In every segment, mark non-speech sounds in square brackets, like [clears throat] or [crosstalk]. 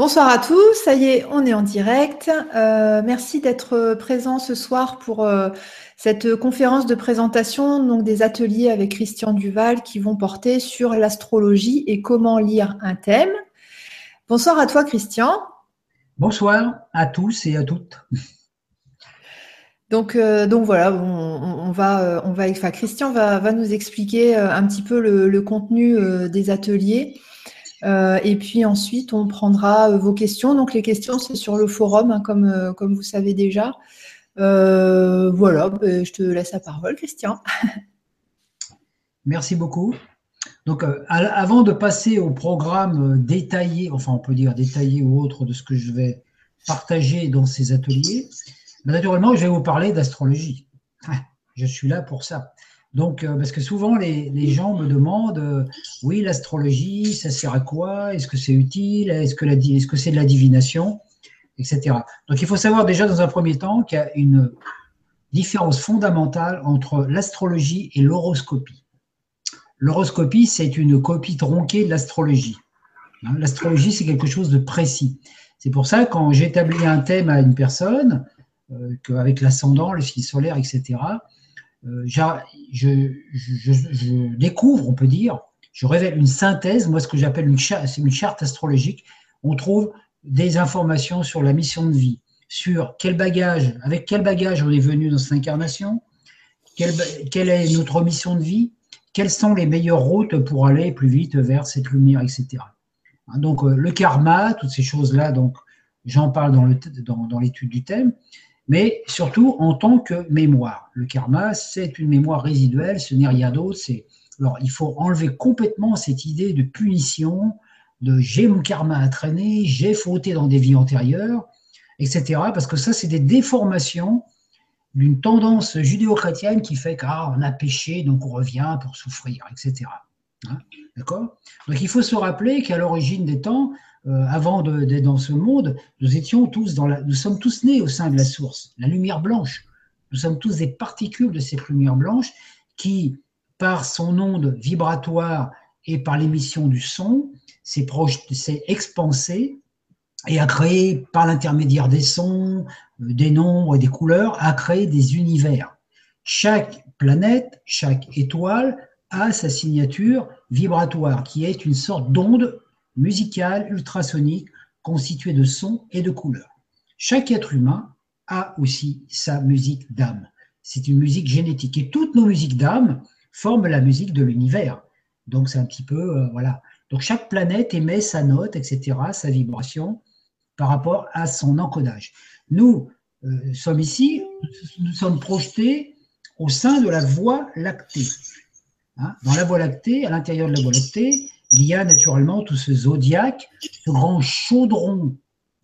Bonsoir à tous, ça y est, on est en direct. Euh, merci d'être présent ce soir pour euh, cette conférence de présentation donc des ateliers avec Christian Duval qui vont porter sur l'astrologie et comment lire un thème. Bonsoir à toi Christian. Bonsoir à tous et à toutes. Donc, euh, donc voilà, on, va, on va, enfin, Christian va, nous expliquer un petit peu le contenu des ateliers. Euh, et puis ensuite, on prendra euh, vos questions. Donc les questions, c'est sur le forum, hein, comme, euh, comme vous savez déjà. voilà, ben, je te laisse la parole, Christian. [laughs] Merci beaucoup. Donc, avant de passer au programme détaillé, enfin on peut dire détaillé ou autre de ce que je vais partager dans ces ateliers, ben, naturellement, je vais vous parler d'astrologie. [laughs] Je suis là pour ça. Donc, euh, parce que souvent, les, gens me demandent, euh, oui, l'astrologie, ça sert à quoi? Est-ce que c'est utile? Est-ce que, est que c'est de la divination? Etc. Donc, il faut savoir déjà dans un premier temps qu'il y a une différence fondamentale entre l'astrologie et l'horoscopie. L'horoscopie, c'est une copie tronquée de l'astrologie. Hein, l'astrologie, c'est quelque chose de précis. C'est pour ça, quand j'établis un thème à une personne, euh, avec l'ascendant, le signe solaire, etc., euh, je, découvre, on peut dire, je révèle une synthèse, moi ce que j'appelle une, charte, une charte astrologique. On trouve des informations sur la mission de vie, sur quel bagage, avec quel bagage on est venu dans cette incarnation, quelle, est notre mission de vie, quelles sont les meilleures routes pour aller plus vite vers cette lumière, etc. Hein, donc euh, le karma, toutes ces choses-là, donc j'en parle dans l'étude du thème mais surtout en tant que mémoire. Le karma, c'est une mémoire résiduelle, ce n'est rien d'autre. alors, il faut enlever complètement cette idée de punition, de j'ai mon karma à traîner, j'ai fauté dans des vies antérieures, etc. Parce que ça, c'est des déformations d'une tendance judéo-chrétienne qui fait qu'on ah, a péché, donc on revient pour souffrir, etc. Hein, d'accord? Donc il faut se rappeler qu'à l'origine des temps, euh, avant d'être dans ce monde, nous étions tous dans la, nous sommes tous nés au sein de la source, la lumière blanche. Nous sommes tous des particules de cette lumière blanche qui, par son onde vibratoire et par l'émission du son, s'est expansé et a créé, par l'intermédiaire des sons, euh, des nombres et des couleurs, a créé des univers. Chaque planète, chaque étoile a sa signature vibratoire, qui est une sorte d'onde musicale ultrasonique constituée de sons et de couleurs. Chaque être humain a aussi sa musique d'âme. C'est une musique génétique et toutes nos musiques d'âme forment la musique de l'univers. Donc c'est un petit peu euh, voilà. Donc chaque planète émet sa note, etc., sa vibration par rapport à son encodage. Nous euh, sommes ici, nous sommes projetés au sein de la Voie lactée. Hein, dans la Voie lactée, à l'intérieur de la Voie lactée, il y a naturellement tout ce zodiaque, ce grand chaudron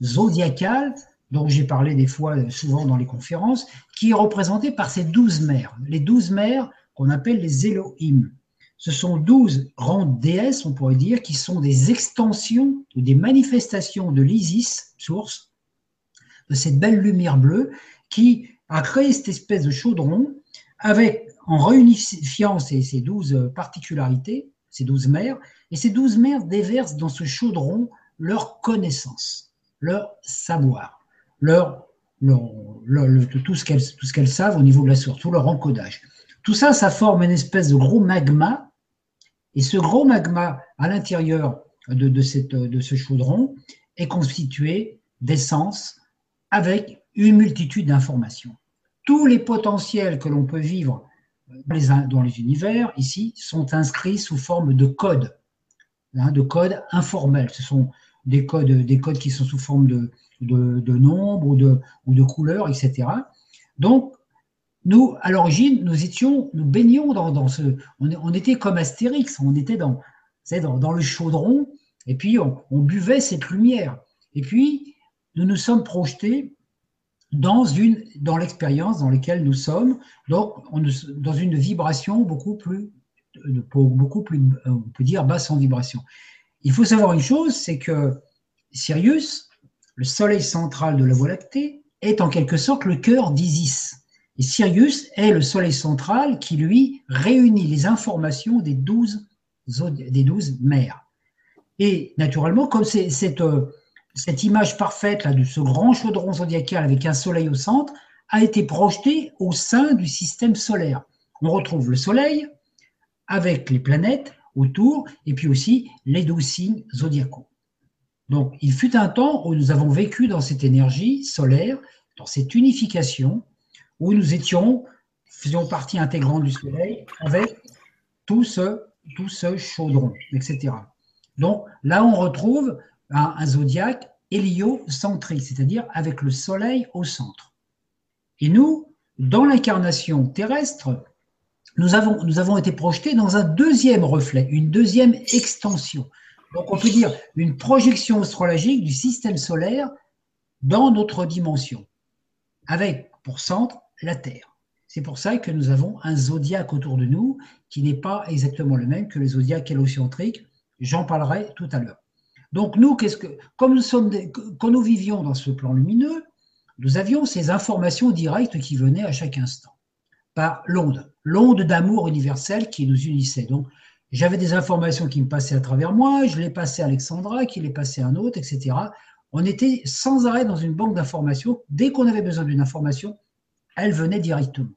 zodiacal dont j'ai parlé des fois euh, souvent dans les conférences, qui est représenté par ces douze mères. Les douze mères qu'on appelle les Elohim. Ce sont douze grandes déesses, on pourrait dire, qui sont des extensions ou des manifestations de l'Isis, source, de cette belle lumière bleue, qui a créé cette espèce de chaudron avec, en réunifiant ces douze particularités, ces douze mères, et ces douze mères déversent dans ce chaudron leur connaissance, leur savoir, leur, tout ce qu'elles savent au niveau de la source, tout leur encodage. Tout ça, ça forme une espèce de gros magma, et ce gros magma à l'intérieur de, de, de ce chaudron est constitué d'essence avec une multitude d'informations. Tous les potentiels que l'on peut vivre dans les univers, ici, sont inscrits sous forme de codes Hein, de codes informels. Ce sont des codes, des codes qui sont sous forme de, de, nombres ou de, ou de couleurs, etc. Donc, nous, à l'origine, nous étions, nous baignions dans, ce, on, était comme Astérix, on était dans, dans, dans le chaudron, et puis on, buvait cette lumière. Et puis, nous nous sommes projetés dans une, dans l'expérience dans laquelle nous sommes, donc dans une vibration beaucoup plus beaucoup plus, euh, on peut dire, basse en vibration. Il faut savoir une chose, c'est que Sirius, le soleil central de la Voie lactée, est en quelque sorte le cœur d'Isis. Et Sirius est le soleil central qui, lui, réunit les informations des douze, des douze mers. Et naturellement, comme cette, euh, cette image parfaite là, de ce grand chaudron zodiacal avec un soleil au centre a été projetée au sein du système solaire. On retrouve le soleil avec les planètes autour et puis aussi les douze signes zodiacaux. Donc, il fut un temps où nous avons vécu dans cette énergie solaire, dans cette unification, où nous étions, faisions partie intégrante du Soleil avec tout ce, tout ce chaudron, etc. Donc, là, on retrouve un, zodiaque héliocentrique, c'est-à-dire avec le Soleil au centre. Et nous, dans l'incarnation terrestre, nous avons, nous avons été projetés dans un deuxième reflet, une deuxième extension. Donc on peut dire une projection astrologique du système solaire dans notre dimension, avec pour centre la Terre. C'est pour ça que nous avons un zodiaque autour de nous qui n'est pas exactement le même que le zodiaque héliocentrique. J'en parlerai tout à l'heure. Donc nous, qu'est-ce que, quand nous vivions dans ce plan lumineux, nous avions ces informations directes qui venaient à chaque instant par l'onde, l'onde d'amour universel qui nous unissait. Donc j'avais des informations qui me passaient à travers moi, je les passais à Alexandra, qui les passait à un autre, etc. On était sans arrêt dans une banque d'informations. Dès qu'on avait besoin d'une information, elle venait directement.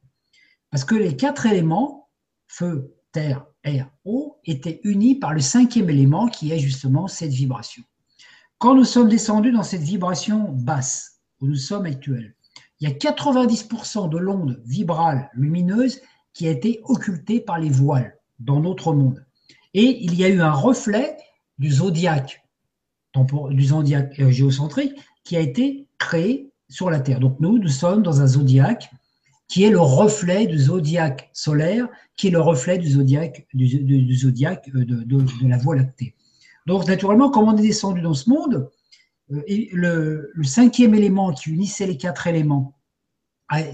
Parce que les quatre éléments, feu, terre, eau, étaient unis par le cinquième élément qui est justement cette vibration. Quand nous sommes descendus dans cette vibration basse, où nous sommes actuels, il y a 90% de l'onde vibrale lumineuse qui a été occultée par les voiles dans notre monde. Et il y a eu un reflet du zodiaque, du zodiaque géocentrique, qui a été créé sur la Terre. Donc nous, nous sommes dans un zodiaque qui est le reflet du zodiaque solaire, qui est le reflet du zodiaque, euh, de, la Voie lactée. Donc naturellement, comme on est descendu dans ce monde, euh, le, cinquième élément qui unissait les quatre éléments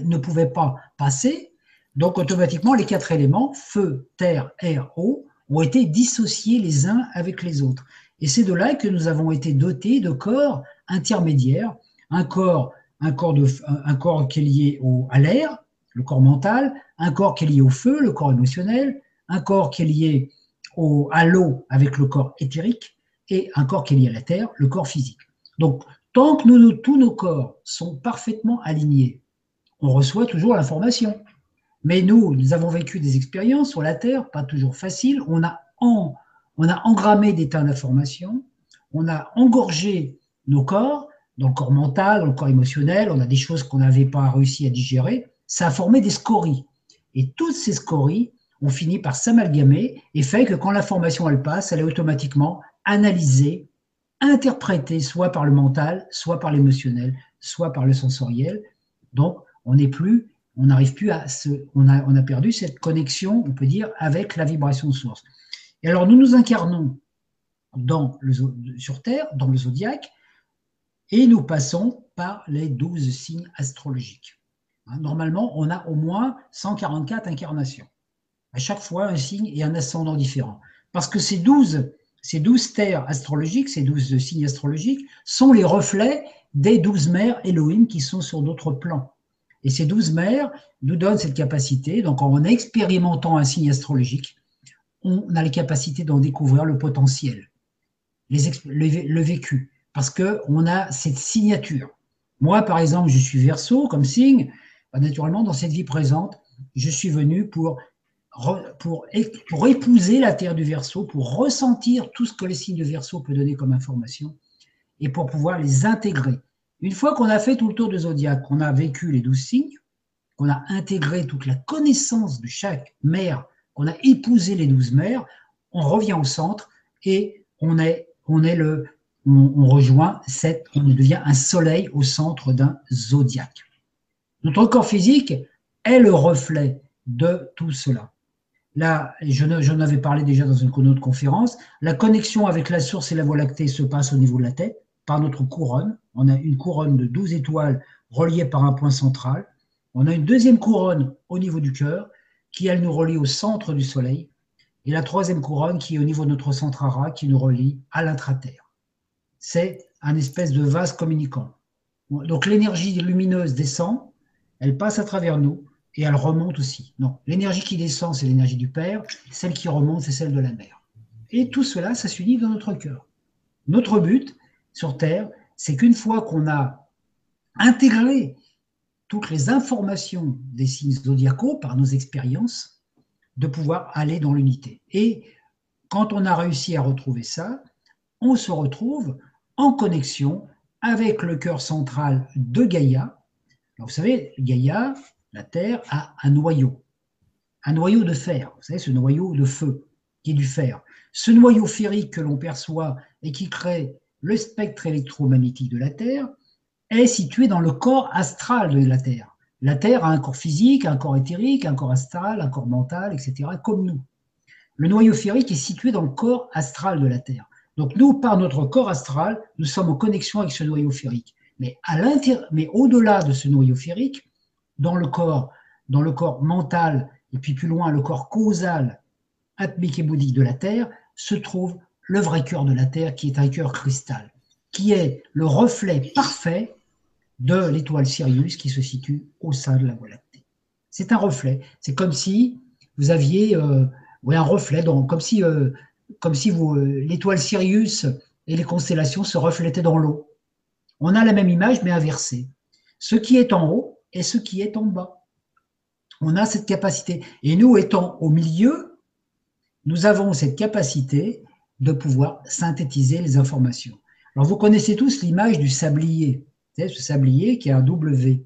ne pouvait pas passer, donc automatiquement, les quatre éléments, feu, terre, air, eau, ont été dissociés les uns avec les autres. Et c'est de là que nous avons été dotés de corps intermédiaires, un corps, un corps, qui est lié à l'air, le corps mental, un corps qui est lié au feu, le corps émotionnel, un corps qui est lié à l'eau avec le corps éthérique, et un corps qui est lié à la terre, le corps physique. Donc, tant que tous nos corps sont parfaitement alignés, on reçoit toujours l'information. Mais nous, nous avons vécu des expériences sur la Terre, pas toujours faciles. On a, on a engrammé des tas d'informations, on a engorgé nos corps, dans le corps mental, dans le corps émotionnel, on a des choses qu'on n'avait pas réussi à digérer. Ça a formé des scories. Et toutes ces scories ont fini par s'amalgamer et fait que quand l'information elle passe, elle est automatiquement analysée, interprétée soit par le mental, soit par l'émotionnel, soit par le sensoriel. Donc, on n'est plus on n'arrive plus à on a, perdu cette connexion, on peut dire, avec la vibration source. Et alors nous nous incarnons sur Terre, dans le zodiaque, et nous passons par les douze signes astrologiques. Hein, normalement, on a au moins 144 incarnations. À chaque fois, un signe et un ascendant différent. Parce que ces douze ces 12 terres astrologiques, ces douze signes astrologiques, sont les reflets des douze mères Elohim qui sont sur d'autres plans. Et ces douze mères nous donnent cette capacité. Donc, en expérimentant un signe astrologique, on a les capacités d'en découvrir le potentiel, le, vécu, parce qu'on a cette signature. Moi, par exemple, je suis verso comme signe. Bah, naturellement, dans cette vie présente, je suis venu pour, épouser la terre du verso, pour ressentir tout ce que les signes de verso peut donner comme information et pour pouvoir les intégrer. Une fois qu'on a fait tout le tour de zodiaque, qu'on a vécu les douze signes, qu'on a intégré toute la connaissance de chaque mère, qu'on a épousé les douze mères, on revient au centre et on est, le, on, rejoint cette, on devient un soleil au centre d'un zodiaque. Notre corps physique est le reflet de tout cela. Là, j'en avais parlé déjà dans une autre conférence, la connexion avec la source et la voie lactée se passe au niveau de la tête, par notre couronne. On a une couronne de 12 étoiles reliée par un point central. On a une deuxième couronne au niveau du cœur qui, elle, nous relie au centre du Soleil. Et la troisième couronne qui est au niveau de notre centre ara qui nous relie à l'intraterre. C'est un espèce de vase communicant. Donc l'énergie lumineuse descend, elle passe à travers nous et elle remonte aussi. Non, l'énergie qui descend, c'est l'énergie du Père, celle qui remonte, c'est celle de la Mère. Et tout cela, ça s'unit dans notre cœur. Notre but, sur Terre c'est qu'une fois qu'on a intégré toutes les informations des signes zodiacaux par nos expériences, de pouvoir aller dans l'unité. Et quand on a réussi à retrouver ça, on se retrouve en connexion avec le cœur central de Gaïa. Vous savez, Gaïa, la Terre, a un noyau, un noyau de fer, vous savez, ce noyau de feu, qui est du fer. Ce noyau ferrique que l'on perçoit et qui crée le spectre électromagnétique de la Terre est situé dans le corps astral de la Terre. La Terre a un corps physique, un corps éthérique, un corps astral, un corps mental, etc., comme nous. Le noyau ferrique est situé dans le corps astral de la Terre. Donc nous, par notre corps astral, nous sommes en connexion avec ce noyau ferrique. Mais, au-delà de ce noyau ferrique, dans le corps, dans le corps mental, et puis plus loin, le corps causal, atmique et bouddhique de la Terre, se trouve le vrai cœur de la Terre, qui est un cœur cristal, qui est le reflet parfait de l'étoile Sirius qui se situe au sein de la Voie lactée. C'est un reflet. C'est comme si vous aviez euh, un reflet, donc, comme si, euh, comme si euh, l'étoile Sirius et les constellations se reflétaient dans l'eau. On a la même image, mais inversée. Ce qui est en haut et ce qui est en bas. On a cette capacité. Et nous, étant au milieu, nous avons cette capacité de pouvoir synthétiser les informations. Alors, vous connaissez tous l'image du sablier. ce sablier qui a un W,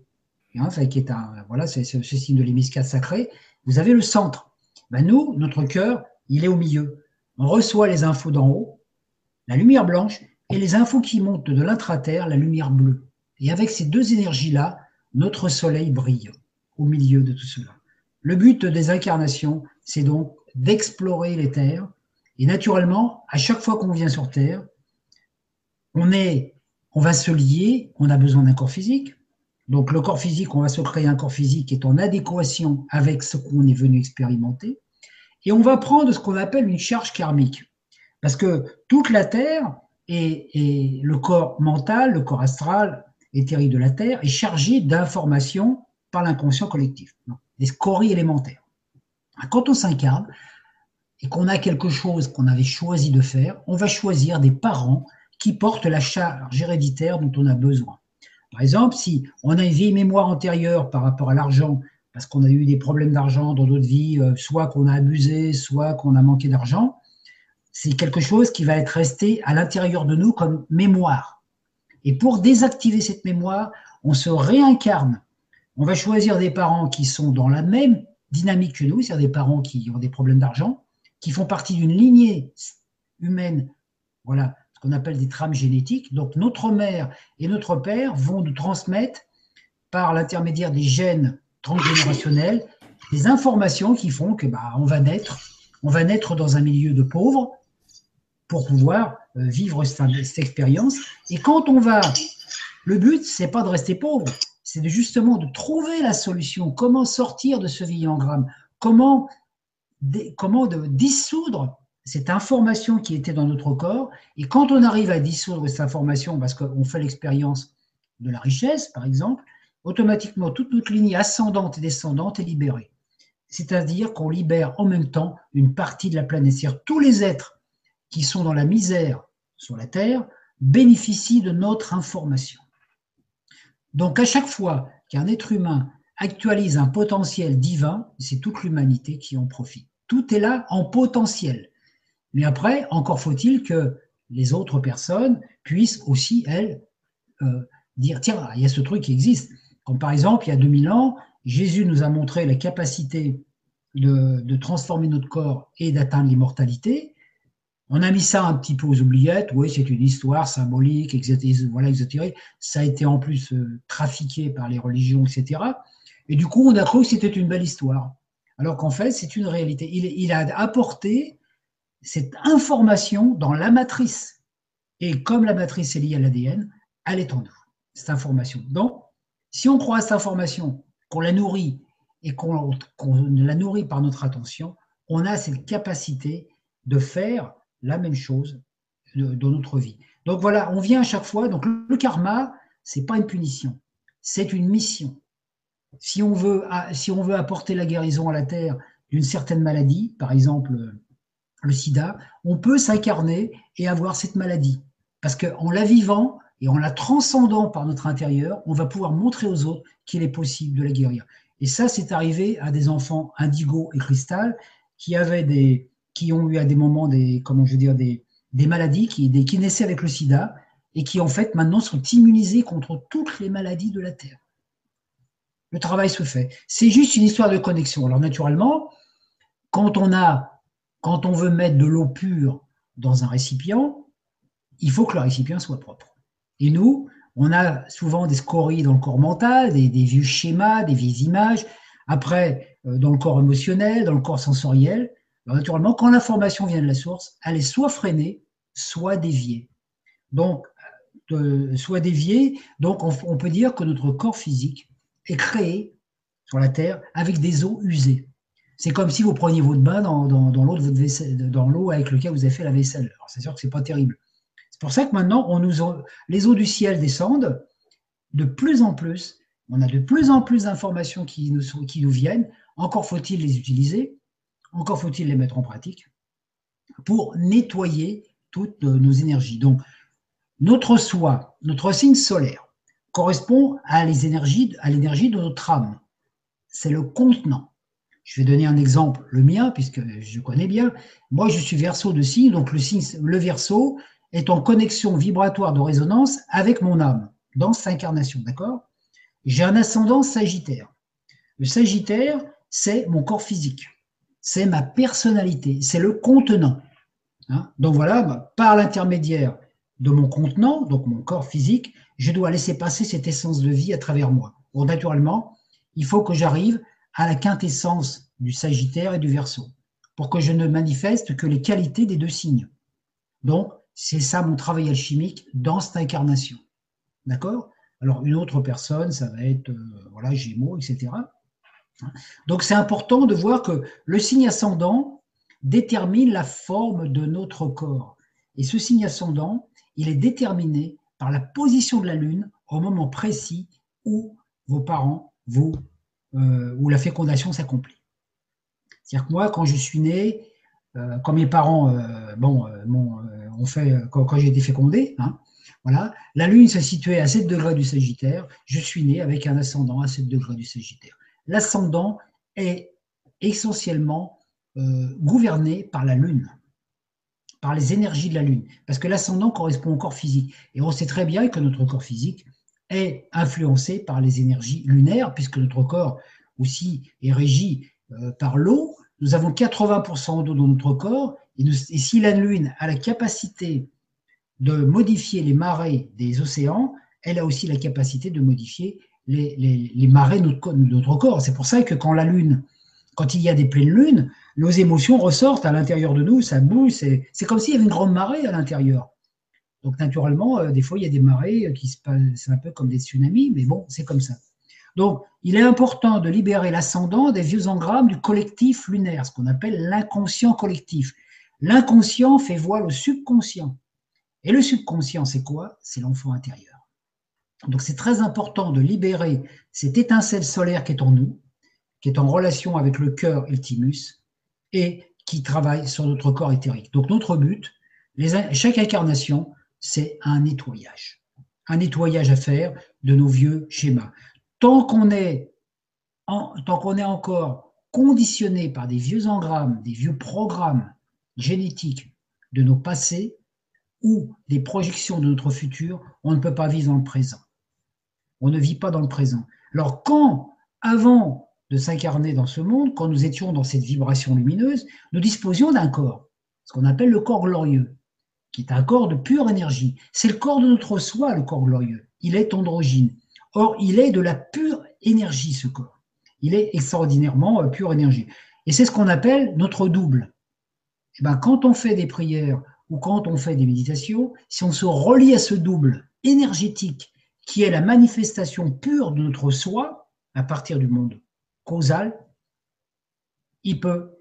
hein, qui est un, voilà, c'est ce signe de l'hémisphère sacré. Vous avez le centre. Ben nous, notre cœur, il est au milieu. On reçoit les infos d'en haut, la lumière blanche, et les infos qui montent de l'intraterre, la lumière bleue. Et avec ces deux énergies-là, notre soleil brille au milieu de tout cela. Le but des incarnations, c'est donc d'explorer les terres, et naturellement, à chaque fois qu'on vient sur Terre, on, est, on va se lier, on a besoin d'un corps physique. Donc le corps physique, on va se créer un corps physique qui est en adéquation avec ce qu'on est venu expérimenter. Et on va prendre ce qu'on appelle une charge karmique. Parce que toute la Terre et, le corps mental, le corps astral, éthérique de la Terre, est chargé d'informations par l'inconscient collectif, des scories élémentaires. Quand on s'incarne, et qu'on a quelque chose qu'on avait choisi de faire, on va choisir des parents qui portent la charge héréditaire dont on a besoin. Par exemple, si on a une vieille mémoire antérieure par rapport à l'argent, parce qu'on a eu des problèmes d'argent dans d'autres vies, euh, soit qu'on a abusé, soit qu'on a manqué d'argent, c'est quelque chose qui va être resté à l'intérieur de nous comme mémoire. Et pour désactiver cette mémoire, on se réincarne. On va choisir des parents qui sont dans la même dynamique que nous, c'est-à-dire des parents qui ont des problèmes d'argent, qui font partie d'une lignée humaine, voilà, ce qu'on appelle des trames génétiques. Donc notre mère et notre père vont nous transmettre par l'intermédiaire des gènes transgénérationnels des informations qui font que bah, on va naître, on va naître dans un milieu de pauvres pour pouvoir euh, vivre cette, expérience. Et quand on va, le but c'est pas de rester pauvre, c'est justement de trouver la solution. Comment sortir de ce gramme Comment comment dissoudre cette information qui était dans notre corps? Et quand on arrive à dissoudre cette information, parce qu'on fait l'expérience de la richesse, par exemple, automatiquement toute notre ligne ascendante et descendante est libérée. C'est-à-dire qu'on libère en même temps une partie de la planète. C'est-à-dire tous les êtres qui sont dans la misère sur la Terre bénéficient de notre information. Donc à chaque fois qu'un être humain actualise un potentiel divin, c'est toute l'humanité qui en profite. Tout est là en potentiel. Mais après, encore faut-il que les autres personnes puissent aussi, elles, euh, dire, tiens, il y a ce truc qui existe. Comme par exemple, il y a 2000 ans, Jésus nous a montré la capacité de, transformer notre corps et d'atteindre l'immortalité. On a mis ça un petit peu aux oubliettes. Oui, c'est une histoire symbolique, etc. Voilà. Ça a été en plus euh, trafiqué par les religions, etc. Et du coup, on a cru que c'était une belle histoire alors qu'en fait, c'est une réalité. Il, a apporté cette information dans la matrice. Et comme la matrice est liée à l'ADN, elle est en nous, cette information. Donc, si on croit à cette information, qu'on la nourrit et qu'on la nourrit par notre attention, on a cette capacité de faire la même chose dans notre vie. Donc voilà, on vient à chaque fois. Donc le karma, c'est pas une punition, c'est une mission si on veut, si on veut apporter la guérison à la Terre d'une certaine maladie, par exemple le sida, on peut s'incarner et avoir cette maladie. Parce qu'en la vivant Et en la transcendant par notre intérieur, on va pouvoir montrer aux autres qu'il est possible de la guérir. Et ça, c'est arrivé à des enfants indigo et cristal qui avaient des, qui ont eu à des moments des, comment je veux dire, des, des maladies, qui, des, qui naissaient avec le sida et qui en fait maintenant sont immunisés contre toutes les maladies de la Terre. Le travail se fait. C'est juste une histoire de connexion. Alors naturellement, quand on a, quand on veut mettre de l'eau pure dans un récipient, il faut que le récipient soit propre. Et nous, on a souvent des scories dans le corps mental, des, vieux schémas, des vieilles images. Après, euh, dans le corps émotionnel, dans le corps sensoriel. Naturellement, quand l'information vient de la source, elle est soit freinée, soit déviée. Donc, euh, soit déviée, donc on, peut dire que notre corps physique est créé sur la Terre avec des eaux usées. C'est comme si vous preniez votre bain dans, l'eau avec laquelle vous avez fait la vaisselle. c'est sûr que c'est pas terrible. C'est pour ça que maintenant, les eaux du ciel descendent de plus en plus. On a de plus en plus d'informations qui nous viennent. Encore faut-il les utiliser. Encore faut-il les mettre en pratique pour nettoyer toutes nos énergies. Donc, notre soi, notre signe solaire, correspond à les énergies, à l'énergie de notre âme. C'est le contenant. Je vais donner un exemple, le mien, puisque je connais bien. Moi, je suis verso de signe, donc le signe, le verso, est en connexion vibratoire de résonance avec mon âme dans cette incarnation, d'accord? J'ai un ascendant sagittaire. Le sagittaire, c'est mon corps physique, c'est ma personnalité, c'est le contenant. Hein? Donc voilà, bah, par l'intermédiaire de mon contenant, donc mon corps physique, je dois laisser passer cette essence de vie à travers moi. Bon, naturellement, il faut que j'arrive à la quintessence du Sagittaire et du Verseau, pour que je ne manifeste que les qualités des deux signes. Donc, c'est ça mon travail alchimique dans cette incarnation. D'accord? Alors, une autre personne, ça va être, euh, voilà, Gémeaux, etc. Donc, c'est important de voir que le signe ascendant détermine la forme de notre corps. Et ce signe ascendant, il est déterminé par la position de la Lune au moment précis où vos parents, vous, euh, où la fécondation s'accomplit. C'est-à-dire que moi, quand je suis né, euh, quand mes parents, bon, on fait euh, quand, j'ai été fécondé. Hein, voilà. La Lune se situait à 7 degrés du Sagittaire. Je suis né avec un ascendant à 7 degrés du Sagittaire. L'ascendant est essentiellement euh, gouverné par la Lune, par les énergies de la Lune, parce que l'ascendant correspond au corps physique. Et on sait très bien que notre corps physique est influencé par les énergies lunaires, puisque notre corps aussi est régi euh, par l'eau. Nous avons 80% d'eau dans notre corps et, si la Lune a la capacité de modifier les marées des océans, elle a aussi la capacité de modifier les, marées de notre, corps. C'est pour ça que quand la Lune, quand il y a des pleines lunes, nos émotions ressortent à l'intérieur de nous, ça bouge, c'est comme s'il y avait une grande marée à l'intérieur. Donc naturellement, euh, des fois, il y a des marées qui se passent, un peu comme des tsunamis, mais bon, c'est comme ça. Donc, il est important de libérer l'ascendant des vieux engrammes du collectif lunaire, ce qu'on appelle l'inconscient collectif. L'inconscient fait voile au subconscient. Et le subconscient, c'est quoi? C'est l'enfant intérieur. Donc c'est très important de libérer cette étincelle solaire qui est en nous, qui est en relation avec le cœur et le thymus, et qui travaille sur notre corps éthérique. Donc notre but, chaque incarnation, c'est un nettoyage. Un nettoyage à faire de nos vieux schémas. Tant qu'on est, tant qu'on est encore conditionné par des vieux engrammes, des vieux programmes génétique de nos passés ou des projections de notre futur, on ne peut pas vivre dans le présent. On ne vit pas dans le présent. Alors quand, avant de s'incarner dans ce monde, quand nous étions dans cette vibration lumineuse, nous disposions d'un corps, ce qu'on appelle le corps glorieux, qui est un corps de pure énergie. C'est le corps de notre soi, le corps glorieux. Il est androgyne. Or, il est de la pure énergie, ce corps. Il est extraordinairement euh, pure énergie. Et c'est ce qu'on appelle notre double. Eh ben, quand on fait des prières ou quand on fait des méditations, si on se relie à ce double énergétique qui est la manifestation pure de notre soi à partir du monde causal, il peut,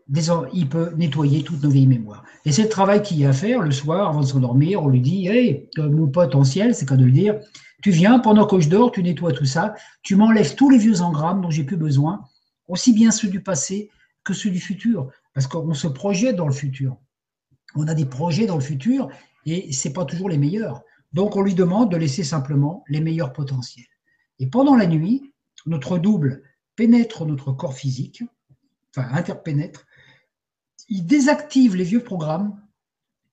nettoyer toutes nos vieilles mémoires. Et c'est le travail qu'il y a à faire le soir avant de s'endormir. On lui dit Hey, mon potentiel, c'est qu'à de le dire, tu viens pendant que je dors, tu nettoies tout ça, tu m'enlèves tous les vieux engrammes dont j'ai plus besoin, aussi bien ceux du passé que ceux du futur parce qu'on se projette dans le futur. On a des projets dans le futur et ce n'est pas toujours les meilleurs. Donc on lui demande de laisser simplement les meilleurs potentiels. Et pendant la nuit, notre double pénètre notre corps physique, enfin interpénètre, il désactive les vieux programmes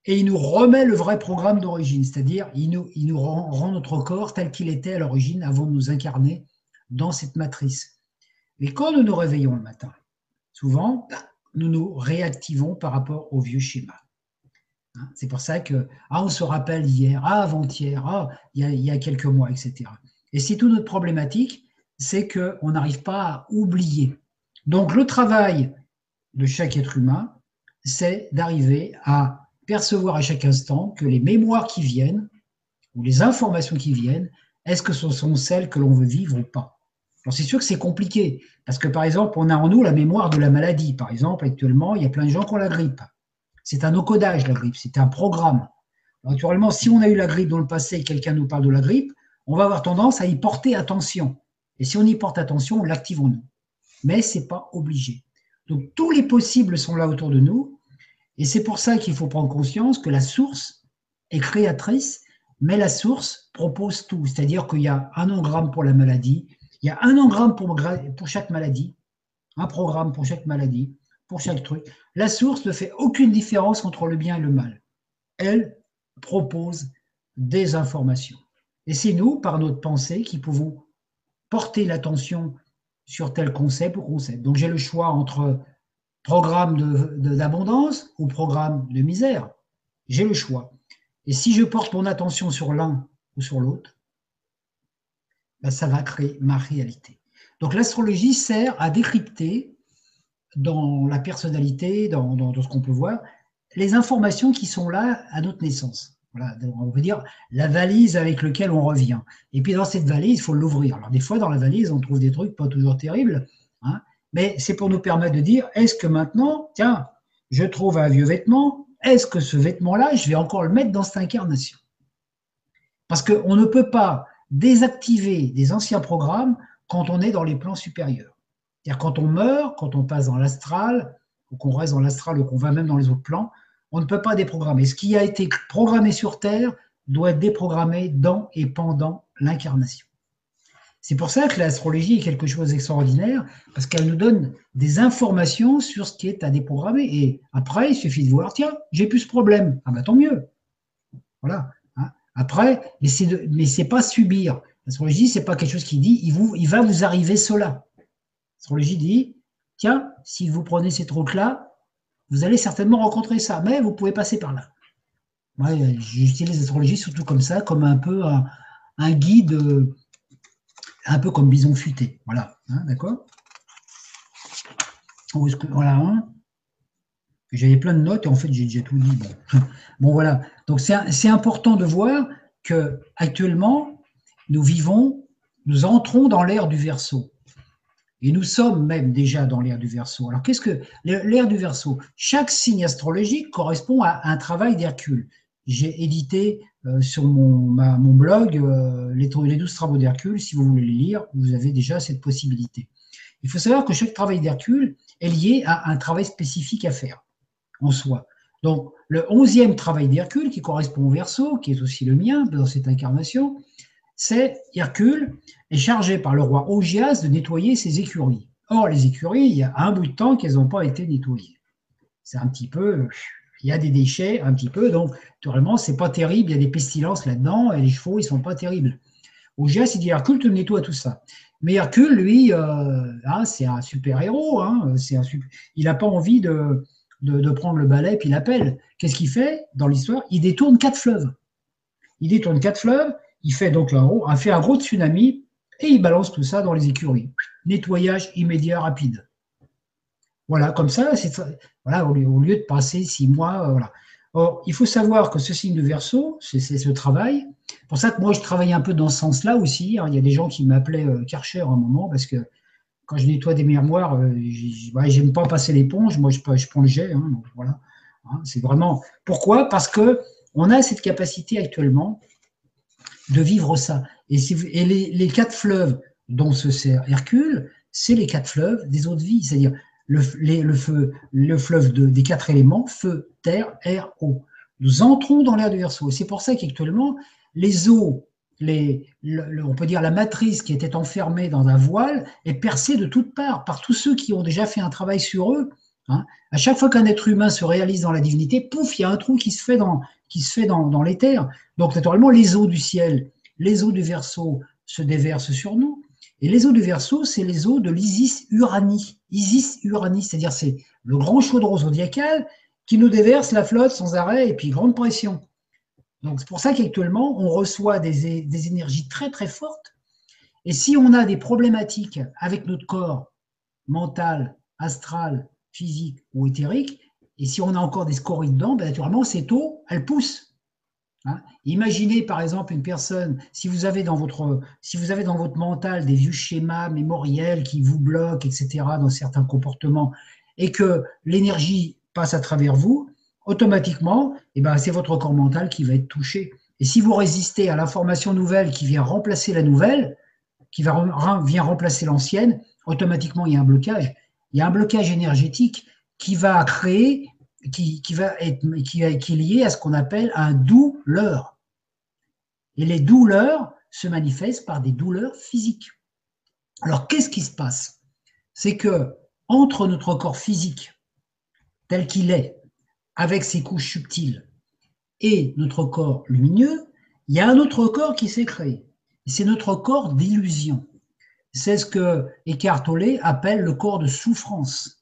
et il nous remet le vrai programme d'origine, c'est-à-dire il nous, nous rend, notre corps tel qu'il était à l'origine avant de nous incarner dans cette matrice. Mais quand nous nous réveillons le matin, souvent, nous nous réactivons par rapport au vieux schéma. Hein, c'est pour ça que ah, on se rappelle hier, ah, avant-hier, ah, il, y a, quelques mois, etc. Et c'est toute notre problématique, c'est qu'on n'arrive pas à oublier. Donc le travail de chaque être humain, c'est d'arriver à percevoir à chaque instant que les mémoires qui viennent, ou les informations qui viennent, est-ce que ce sont celles que l'on veut vivre ou pas? Alors c'est sûr que c'est compliqué, parce que par exemple, on a en nous la mémoire de la maladie. Par exemple, actuellement, il y a plein de gens qui ont la grippe. C'est un encodage, la grippe, c'est un programme. naturellement, si on a eu la grippe dans le passé et quelqu'un nous parle de la grippe, on va avoir tendance à y porter attention. Et si on y porte attention, on l'active en nous. Mais ce n'est pas obligé. Donc tous les possibles sont là autour de nous. Et c'est pour ça qu'il faut prendre conscience que la source est créatrice, mais la source propose tout. C'est-à-dire qu'il y a un engramme pour la maladie, il y a un engramme pour, pour chaque maladie, un programme pour chaque maladie, pour chaque truc. La source ne fait aucune différence entre le bien et le mal. Elle propose des informations. Et c'est nous, par notre pensée, qui pouvons porter l'attention sur tel concept ou concept. Donc j'ai le choix entre programme d'abondance ou programme de misère. J'ai le choix. Et si je porte mon attention sur l'un ou sur l'autre, ben, ça va créer ma réalité. Donc l'astrologie sert à décrypter dans la personnalité, dans, dans ce qu'on peut voir, les informations qui sont là à notre naissance on veut dire la valise avec laquelle on revient. Et puis dans cette valise, il faut l'ouvrir. Alors des fois, dans la valise, on trouve des trucs pas toujours terribles, hein, mais c'est pour nous permettre de dire, est-ce que maintenant, tiens, je trouve un vieux vêtement, est-ce que ce vêtement-là, je vais encore le mettre dans cette incarnation? Parce qu'on ne peut pas désactiver des anciens programmes quand on est dans les plans supérieurs. C'est-à-dire quand on meurt, quand on passe dans l'astral, ou qu'on reste dans l'astral ou qu'on va même dans les autres plans, on ne peut pas déprogrammer. Ce qui a été programmé sur Terre doit être déprogrammé dans et pendant l'incarnation. C'est pour ça que l'astrologie est quelque chose d'extraordinaire, parce qu'elle nous donne des informations sur ce qui est à déprogrammer. Et après, il suffit de voir, tiens, j'ai plus ce problème. Ah ben tant mieux. Voilà. Hein. Après, mais c'est n'est pas subir. L'astrologie, c'est pas quelque chose qui dit, il, va vous arriver cela. L'astrologie dit, tiens, si vous prenez ces trucs-là, vous allez certainement rencontrer ça, mais vous pouvez passer par là. Moi, j'utilise l'astrologie surtout comme ça, comme un peu un, guide, un peu comme bison futé. Voilà, hein, d'accord? Voilà, hein? J'avais plein de notes et en fait j'ai déjà tout dit. Bon, [laughs] voilà. Donc c'est important de voir que actuellement nous vivons, nous entrons dans l'ère du Verseau. Et nous sommes même déjà dans l'ère du Verseau. Alors qu'est-ce que l'ère du Verseau? Chaque signe astrologique correspond à un travail d'Hercule. J'ai édité euh, sur mon, blog euh, les, 12 travaux d'Hercule. Si vous voulez les lire, vous avez déjà cette possibilité. Il faut savoir que chaque travail d'Hercule est lié à un travail spécifique à faire en soi. Donc, le onzième travail d'Hercule, qui correspond au Verseau, qui est aussi le mien dans cette incarnation, c'est Hercule est chargé par le roi Augias de nettoyer ses écuries. Or, les écuries, il y a un bout de temps qu'elles n'ont pas été nettoyées. C'est un petit peu, il y a des déchets un petit peu, donc naturellement, c'est pas terrible, il y a des pestilences là-dedans, et les chevaux, ils sont pas terribles. Augias, il dit Hercule te nettoie tout ça. Mais Hercule, lui, euh, hein, c'est un super-héros, hein, il n'a pas envie de, de, prendre le balai puis l'appelle. Qu'est-ce qu'il fait dans l'histoire? Il détourne quatre fleuves. Il détourne quatre fleuves, il fait donc un, fait un gros tsunami et il balance tout ça dans les écuries. Nettoyage immédiat, rapide. Voilà, comme ça, voilà, au lieu, de passer six mois. Euh, voilà. Il faut savoir que ce signe de verso, c'est ce travail. Pour ça que moi, je travaille un peu dans ce sens-là aussi. Hein. Il y a des gens qui m'appelaient euh, Karcher un moment parce que quand je nettoie des mémoires, euh, j'aime pas passer l'éponge. Moi, je, je prends. Hein. Hein, c'est vraiment. Pourquoi? Parce que on a cette capacité actuellement de vivre ça. Et, si et les, quatre fleuves dont se sert Hercule, c'est les quatre fleuves des eaux de vie, c'est-à-dire le, le, feu, le fleuve de, des quatre éléments, feu, terre, air, eau. Nous entrons dans l'ère du Verseau. C'est pour ça qu'actuellement, les os, les, on peut dire la matrice qui était enfermée dans un voile est percée de toutes parts par tous ceux qui ont déjà fait un travail sur eux. Hein. À chaque fois qu'un être humain se réalise dans la divinité, pouf, il y a un trou qui se fait dans, qui se fait dans, l'éther. Donc naturellement, les eaux du ciel, les eaux du verso se déversent sur nous. Et les eaux du verso, c'est les eaux de l'Isis Uranie. Isis Uranie, c'est-à-dire c'est le grand chaudron zodiacal qui nous déverse la flotte sans arrêt et puis grande pression. Donc c'est pour ça qu'actuellement, on reçoit des, des, énergies très très fortes. Et si on a des problématiques avec notre corps mental, astral, physique ou éthérique, et si on a encore des scories dedans, ben naturellement, cette eau, elle pousse. Hein. Imaginez par exemple une personne, si vous, avez dans votre, si vous avez dans votre mental des vieux schémas mémoriels qui vous bloquent, etc., dans certains comportements, et que l'énergie passe à travers vous, automatiquement, eh ben, c'est votre corps mental qui va être touché. Et si vous résistez à l'information nouvelle qui vient remplacer la nouvelle, qui vient remplacer l'ancienne, automatiquement, il y a un blocage. Il y a un blocage énergétique qui va créer qui, va être, qui, est lié à ce qu'on appelle un douleur. Et les douleurs se manifestent par des douleurs physiques. Alors, qu'est-ce qui se passe? C'est que entre notre corps physique, tel qu'il est, avec ses couches subtiles, et notre corps lumineux, il y a un autre corps qui s'est créé. C'est notre corps d'illusion. C'est ce que Eckhart Tolle appelle le corps de souffrance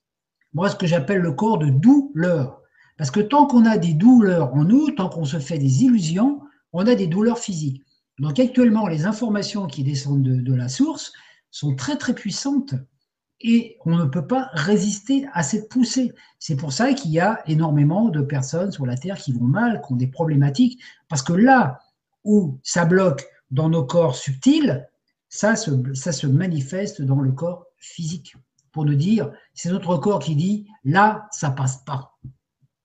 moi, ce que j'appelle le corps de douleur. Parce que tant qu'on a des douleurs en nous, tant qu'on se fait des illusions, on a des douleurs physiques. Donc actuellement, les informations qui descendent de, la source sont très très puissantes et on ne peut pas résister à cette poussée. C'est pour ça qu'il y a énormément de personnes sur la Terre qui vont mal, qui ont des problématiques, parce que là où ça bloque dans nos corps subtils, ça ça se manifeste dans le corps physique pour nous dire, c'est notre corps qui dit, là, ça passe pas.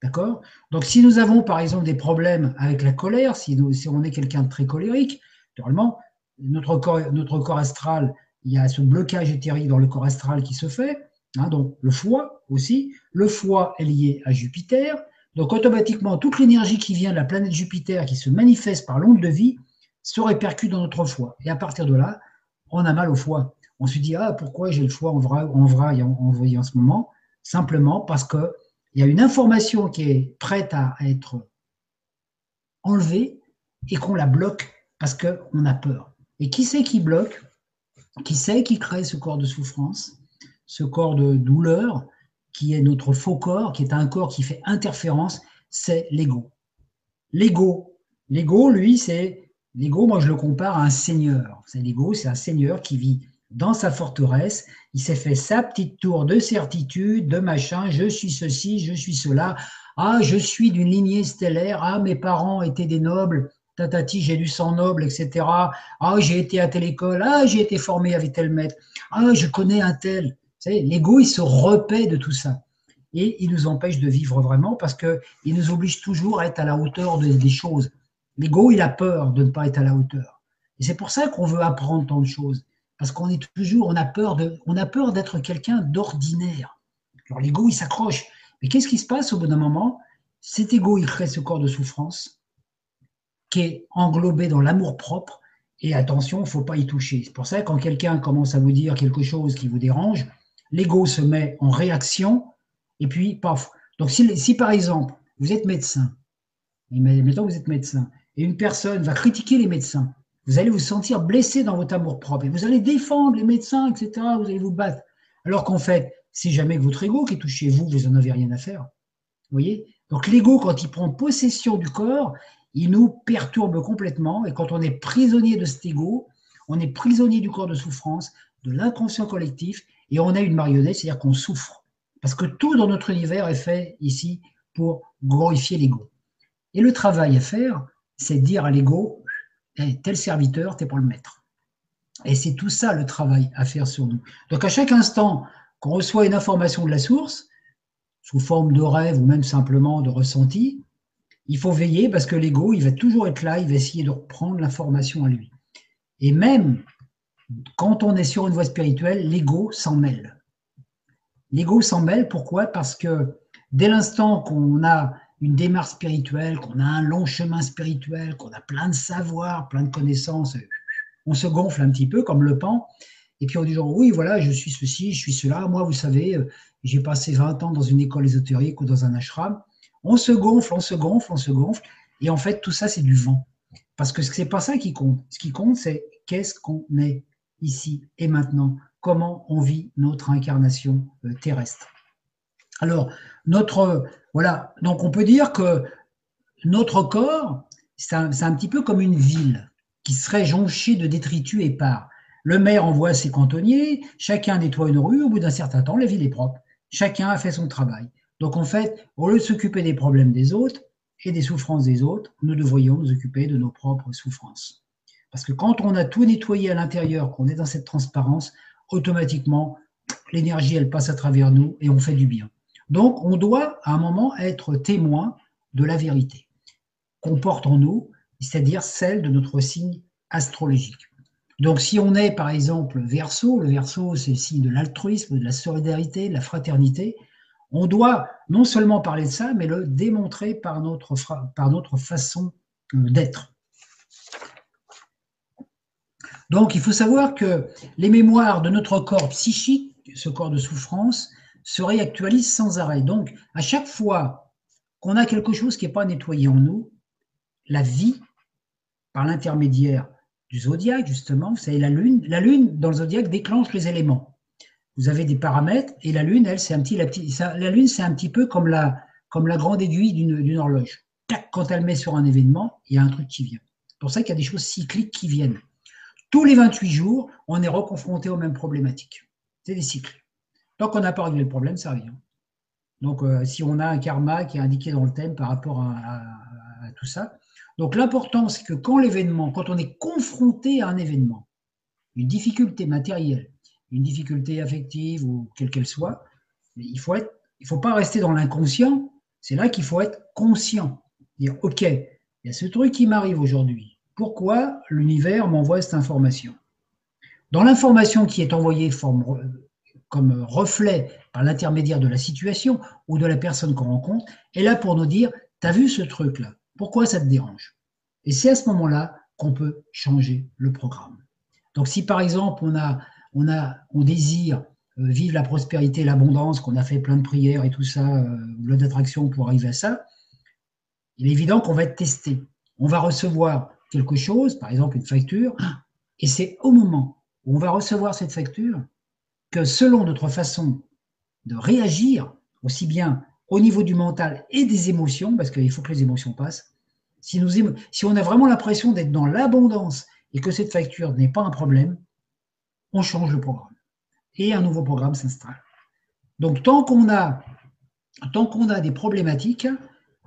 D'accord? Donc, si nous avons, par exemple, des problèmes avec la colère, si, nous, si on est quelqu'un de très colérique, normalement, notre corps, notre corps astral, il y a ce blocage éthérique dans le corps astral qui se fait. Hein, donc, le foie aussi. Le foie est lié à Jupiter. Donc, automatiquement, toute l'énergie qui vient de la planète Jupiter, qui se manifeste par l'onde de vie, se répercute dans notre foie. Et à partir de là, on a mal au foie on se dit ah pourquoi j'ai le foie en vrac, en envoyé en ce moment? Simplement parce que il y a une information qui est prête à être enlevée et qu'on la bloque parce qu'on a peur. Et qui c'est qui bloque? Qui c'est qui crée ce corps de souffrance, ce corps de douleur, qui est notre faux corps, qui est un corps qui fait interférence? C'est l'ego. L'ego, l'ego, lui, c'est l'ego. Moi, je le compare à un seigneur. L'ego, c'est un seigneur qui vit dans sa forteresse, il s'est fait sa petite tour de certitude, de machin, je suis ceci, je suis cela, ah, je suis d'une lignée stellaire, ah, mes parents étaient des nobles, tatati, j'ai du sang noble, etc. Ah, j'ai été à telle école, ah, j'ai été formé avec tel maître, ah, je connais un tel. L'ego, il se repaît de tout ça. Et il nous empêche de vivre vraiment parce qu'il nous oblige toujours à être à la hauteur des choses. L'ego, il a peur de ne pas être à la hauteur. Et c'est pour ça qu'on veut apprendre tant de choses parce qu'on est toujours, on a peur d'être quelqu'un d'ordinaire. Alors l'ego, il s'accroche. Mais qu'est-ce qui se passe au bout d'un moment? Cet ego, il crée ce corps de souffrance qui est englobé dans l'amour propre. Et attention, il ne faut pas y toucher. C'est pour ça que quand quelqu'un commence à vous dire quelque chose qui vous dérange, l'ego se met en réaction et puis paf. Donc si, par exemple vous êtes médecin, mettons vous êtes médecin, et une personne va critiquer les médecins, vous allez vous sentir blessé dans votre amour propre et vous allez défendre les médecins, etc. Vous allez vous battre. Alors qu'en fait, c'est jamais votre ego qui est touché, vous, vous n'en avez rien à faire. Vous voyez? Donc l'ego, quand il prend possession du corps, il nous perturbe complètement. Et quand on est prisonnier de cet ego, on est prisonnier du corps de souffrance, de l'inconscient collectif, et on a une marionnette, c'est-à-dire qu'on souffre. Parce que tout dans notre univers est fait ici pour glorifier l'ego. Et le travail à faire, c'est dire à l'ego, tel serviteur, tu es pour le maître. Et c'est tout ça le travail à faire sur nous. Donc à chaque instant qu'on reçoit une information de la source, sous forme de rêve ou même simplement de ressenti, il faut veiller parce que l'ego, il va toujours être là, il va essayer de reprendre l'information à lui. Et même quand on est sur une voie spirituelle, l'ego s'en mêle. L'ego s'en mêle, pourquoi? Parce que dès l'instant qu'on a une démarche spirituelle, qu'on a un long chemin spirituel, qu'on a plein de savoirs, plein de connaissances, on se gonfle un petit peu comme le pan. Et puis on dit genre, oui, voilà, je suis ceci, je suis cela. Moi, vous savez, euh, j'ai passé 20 ans dans une école ésotérique ou dans un ashram. On se gonfle, on se gonfle, on se gonfle. Et en fait, tout ça, c'est du vent. Parce que ce n'est pas ça qui compte. Ce qui compte, c'est qu'est-ce qu'on est ici et maintenant. Comment on vit notre incarnation euh, terrestre. Alors, notre, voilà, donc on peut dire que notre corps, c'est un, petit peu comme une ville qui serait jonchée de détritus épars. Le maire envoie ses cantonniers, chacun nettoie une rue, au bout d'un certain temps, la ville est propre. Chacun a fait son travail. Donc en fait, au lieu de s'occuper des problèmes des autres et des souffrances des autres, nous devrions nous occuper de nos propres souffrances. Parce que quand on a tout nettoyé à l'intérieur, qu'on est dans cette transparence, automatiquement, l'énergie, elle passe à travers nous et on fait du bien. Donc, on doit à un moment être témoin de la vérité qu'on porte en nous, c'est-à-dire celle de notre signe astrologique. Donc, si on est par exemple verso, le verso c'est le signe de l'altruisme, de la solidarité, de la fraternité, on doit non seulement parler de ça, mais le démontrer par notre, façon euh, d'être. Donc, il faut savoir que les mémoires de notre corps psychique, ce corps de souffrance, se réactualisent sans arrêt. Donc, à chaque fois qu'on a quelque chose qui n'est pas nettoyé en nous, la vie, par l'intermédiaire du zodiaque, justement, vous savez, la lune, la lune dans le zodiaque déclenche les éléments. Vous avez des paramètres et la lune, elle, c'est un petit, la, lune, c'est un petit peu comme la, comme la grande aiguille d'une horloge. Quand elle met sur un événement, il y a un truc qui vient. C'est pour ça qu'il y a des choses cycliques qui viennent. Tous les 28 jours, on est reconfronté aux mêmes problématiques. C'est des cycles. Tant qu'on n'a pas réglé le problème, ça revient. Donc, euh, si on a un karma qui est indiqué dans le thème par rapport à tout ça, donc l'important, c'est que quand l'événement, quand on est confronté à un événement, une difficulté matérielle, une difficulté affective ou quelle qu'elle soit, il faut faut pas rester dans l'inconscient. C'est là qu'il faut être conscient, dire ok, il y a ce truc qui m'arrive aujourd'hui. Pourquoi l'univers m'envoie cette information? Dans l'information qui est envoyée comme reflet par l'intermédiaire de la situation ou de la personne qu'on rencontre, est là pour nous dire, tu as vu ce truc-là? Pourquoi ça te dérange? Et c'est à ce moment-là qu'on peut changer le programme. Donc si par exemple on, a, on, a, on désire euh, vivre la prospérité, l'abondance, qu'on a fait plein de prières et tout ça, euh, loi d'attraction pour arriver à ça, il est évident qu'on va être testé. On va recevoir quelque chose, par exemple une facture, et c'est au moment où on va recevoir cette facture que selon notre façon de réagir, aussi bien au niveau du mental et des émotions, parce qu'il faut que les émotions passent, si, on a vraiment l'impression d'être dans l'abondance et que cette facture n'est pas un problème, on change le programme. Et un nouveau programme s'installe. Donc tant qu'on a, tant qu'on a des problématiques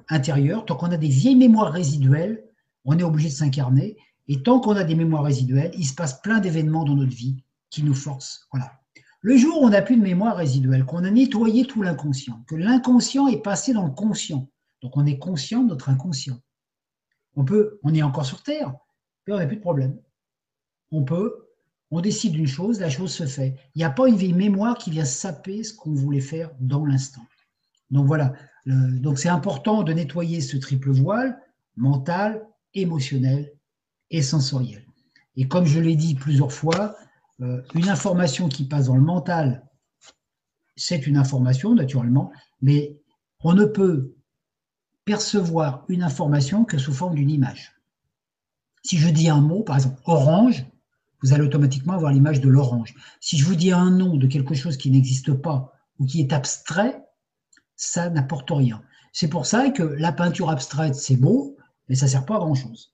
intérieures, tant qu'on a des vieilles mémoires résiduelles, on est obligé de s'incarner. Et tant qu'on a des mémoires résiduelles, il se passe plein d'événements dans notre vie qui nous forcent. Voilà. Le jour où on n'a plus de mémoire résiduelle, qu'on a nettoyé tout l'inconscient, que l'inconscient est passé dans le conscient, donc on est conscient de notre inconscient. On peut, on est encore sur Terre, mais on n'a plus de problème. On peut, on décide d'une chose, la chose se fait. Il n'y a pas une vieille mémoire qui vient saper ce qu'on voulait faire dans l'instant. Donc voilà, donc c'est important de nettoyer ce triple voile, mental, émotionnel et sensoriel. Et comme je l'ai dit plusieurs fois, une information qui passe dans le mental, c'est une information, naturellement, mais on ne peut percevoir une information que sous forme d'une image. Si je dis un mot, par exemple orange, vous allez automatiquement avoir l'image de l'orange. Si je vous dis un nom de quelque chose qui n'existe pas ou qui est abstrait, ça n'apporte rien. C'est pour ça que la peinture abstraite, c'est beau, mais ça ne sert pas à grand-chose.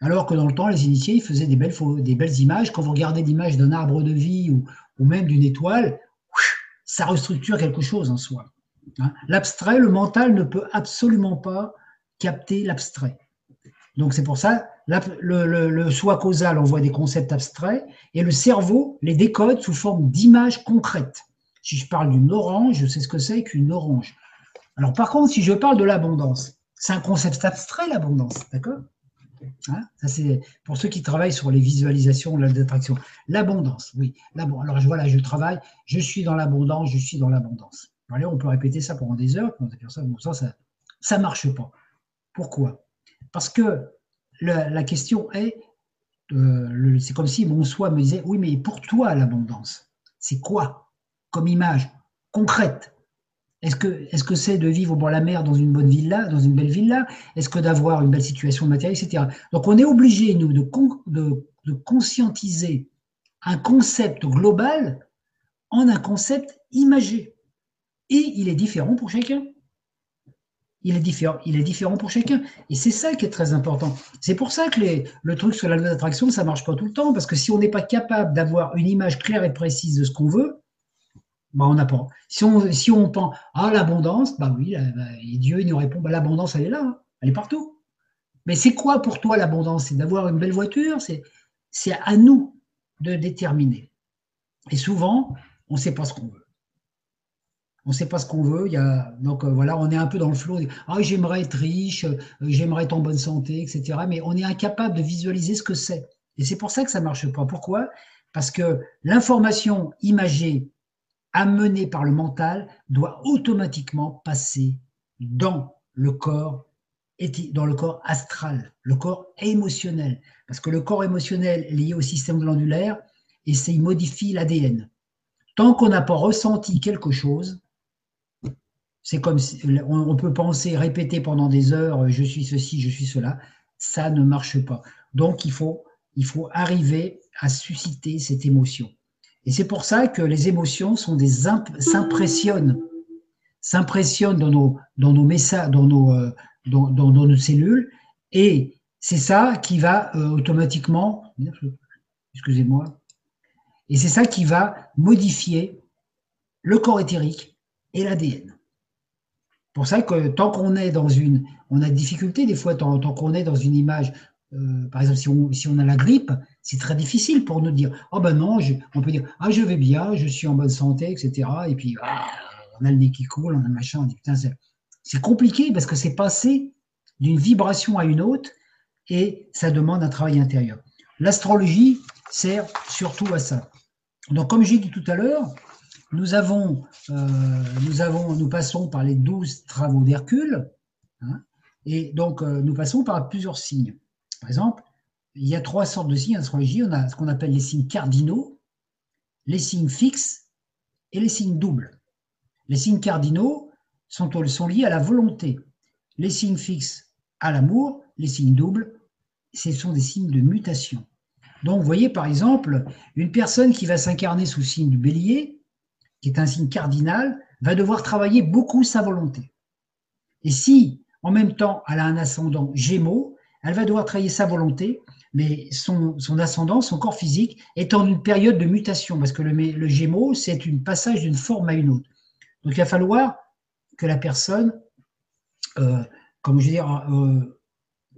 Alors que dans le temps, les initiés, ils faisaient des belles, images. Quand vous regardez l'image d'un arbre de vie ou, même d'une étoile, ça restructure quelque chose en soi. Hein. L'abstrait, le mental ne peut absolument pas capter l'abstrait. Donc c'est pour ça, le, le, soi causal envoie des concepts abstraits et le cerveau les décode sous forme d'images concrètes. Si je parle d'une orange, je sais ce que c'est qu'une orange. Alors par contre, si je parle de l'abondance, c'est un concept abstrait l'abondance, d'accord? Hein, ça, c'est pour ceux qui travaillent sur les visualisations, d'attraction. L'abondance, oui. Alors voilà, je travaille, je suis dans l'abondance, je suis dans l'abondance. on peut répéter ça pendant des heures, ça, ça, Ça ne marche pas. Pourquoi? Parce que la, question est, euh, c'est comme si mon soi me disait, oui, mais pour toi, l'abondance, c'est quoi comme image concrète? Est-ce que c'est de vivre au bord de la mer dans une bonne villa, dans une belle villa? Est-ce que d'avoir une belle situation matérielle, etc. Donc on est obligé nous de, conscientiser un concept global en un concept imagé, et il est différent pour chacun. Il est différent, il est différent pour chacun. Et c'est ça qui est très important. C'est pour ça que le truc sur la loi d'attraction, ça marche pas tout le temps, parce que si on n'est pas capable d'avoir une image claire et précise de ce qu'on veut, bah on n'a pas. Si on, si on pense à l'abondance, bah oui, bah, et Dieu il nous répond, bah, l'abondance elle est là, hein. elle est partout. Mais c'est quoi pour toi l'abondance? C'est d'avoir une belle voiture C'est à nous de déterminer. Et souvent, on ne sait pas ce qu'on veut on ne sait pas ce qu'on veut. Donc euh, voilà, on est un peu dans le flot. Ah, j'aimerais être riche, euh, j'aimerais être en bonne santé, etc. Mais on est incapable de visualiser ce que c'est. Et c'est pour ça que ça ne marche pas. Pourquoi? Parce que l'information imagée amenée par le mental doit automatiquement passer dans le corps dans le corps astral, le corps émotionnel. Parce que le corps émotionnel est lié au système glandulaire et il modifie l'ADN. Tant qu'on n'a pas ressenti quelque chose, c'est comme si, on, peut penser, répéter pendant des heures, je suis ceci, je suis cela. Ça ne marche pas. Donc il faut, il faut arriver à susciter cette émotion. Et c'est pour ça que les émotions sont des s'impressionnent, s'impressionnent dans nos, dans nos messages, dans nos, euh, dans, nos cellules, et c'est ça qui va euh, automatiquement, excusez-moi, et c'est ça qui va modifier le corps éthérique et l'ADN pour ça que tant qu'on est dans une, on a difficulté des fois tant, qu'on est dans une image. Euh, par exemple, si on, a la grippe, c'est très difficile pour nous dire oh ben non, on peut dire ah je vais bien, je suis en bonne santé, etc. Et puis ah, on a le nez qui coule, on a le machin, on dit putain c'est compliqué parce que c'est passé d'une vibration à une autre et ça demande un travail intérieur. L'astrologie sert surtout à ça. Donc comme j'ai dit tout à l'heure, nous avons, euh, nous passons par les douze travaux d'Hercule, hein, et donc euh, nous passons par plusieurs signes. Par exemple, il y a trois sortes de signes en astrologie. On a ce qu'on appelle les signes cardinaux, les signes fixes et les signes doubles. Les signes cardinaux sont, liés à la volonté. Les signes fixes à l'amour, les signes doubles, ce sont des signes de mutation. Donc, vous voyez par exemple, une personne qui va s'incarner sous le signe du bélier, qui est un signe cardinal, va devoir travailler beaucoup sa volonté. Et si, en même temps, elle a un ascendant gémeaux, elle va devoir travailler sa volonté, mais son, ascendant, son corps physique, est en une période de mutation, parce que le, gémeaux, c'est un passage d'une forme à une autre. Donc il va falloir que la personne, euh, comme je euh,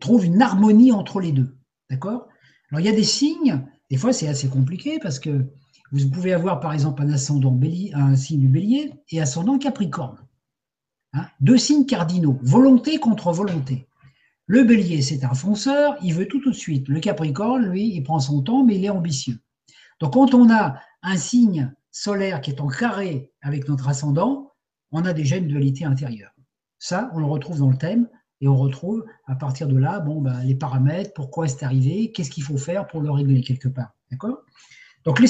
trouve une harmonie entre les deux. D'accord? Alors il y a des signes, des fois c'est assez compliqué, parce que vous pouvez avoir par exemple un ascendant bélier, un signe du bélier et ascendant capricorne. Hein, deux signes cardinaux, volonté contre volonté. Le bélier, c'est un fonceur, il veut tout tout de suite. Le capricorne, lui, il prend son temps, mais il est ambitieux. Donc quand on a un signe solaire qui est en carré avec notre ascendant, on a déjà une dualité intérieure. Ça, on le retrouve dans le thème et on retrouve à partir de là, bon, ben, les paramètres, pourquoi c'est arrivé, qu'est-ce qu'il faut faire pour le régler quelque part. D'accord? Donc les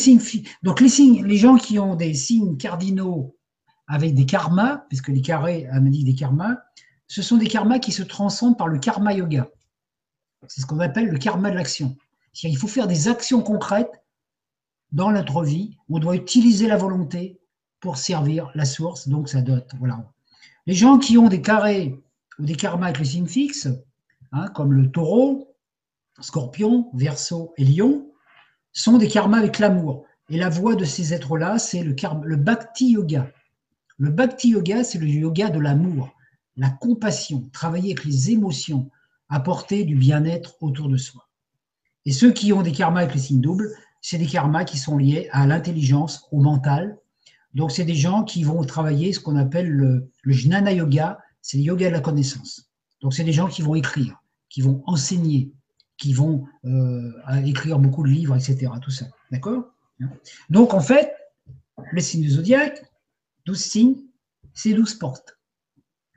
donc les signes, les gens qui ont des signes cardinaux avec des karmas, puisque les carrés dit des karmas, ce sont des karmas qui se transcendent par le karma yoga. C'est ce qu'on appelle le karma de l'action. Il faut faire des actions concrètes dans notre vie. On doit utiliser la volonté pour servir la source. Donc ça dote. Les gens qui ont des carrés ou des karmas avec les signes fixes, hein, comme le taureau, scorpion, verso et lion, sont des karmas avec l'amour. Et la voie de ces êtres-là, c'est le, le bhakti yoga. Le bhakti yoga, c'est le yoga de l'amour, la compassion, travailler avec les émotions, apporter du bien-être autour de soi. Et ceux qui ont des karmas avec les signes doubles, c'est des karmas qui sont liés à l'intelligence, au mental. Donc, c'est des gens qui vont travailler ce qu'on appelle le, jnana yoga, c'est le yoga de la connaissance. Donc, c'est des gens qui vont écrire, qui vont enseigner, qui vont euh, écrire beaucoup de livres, etc. Tout ça. D'accord? Donc, en fait, les signes du zodiaque, 12 signes, c'est 12 portes.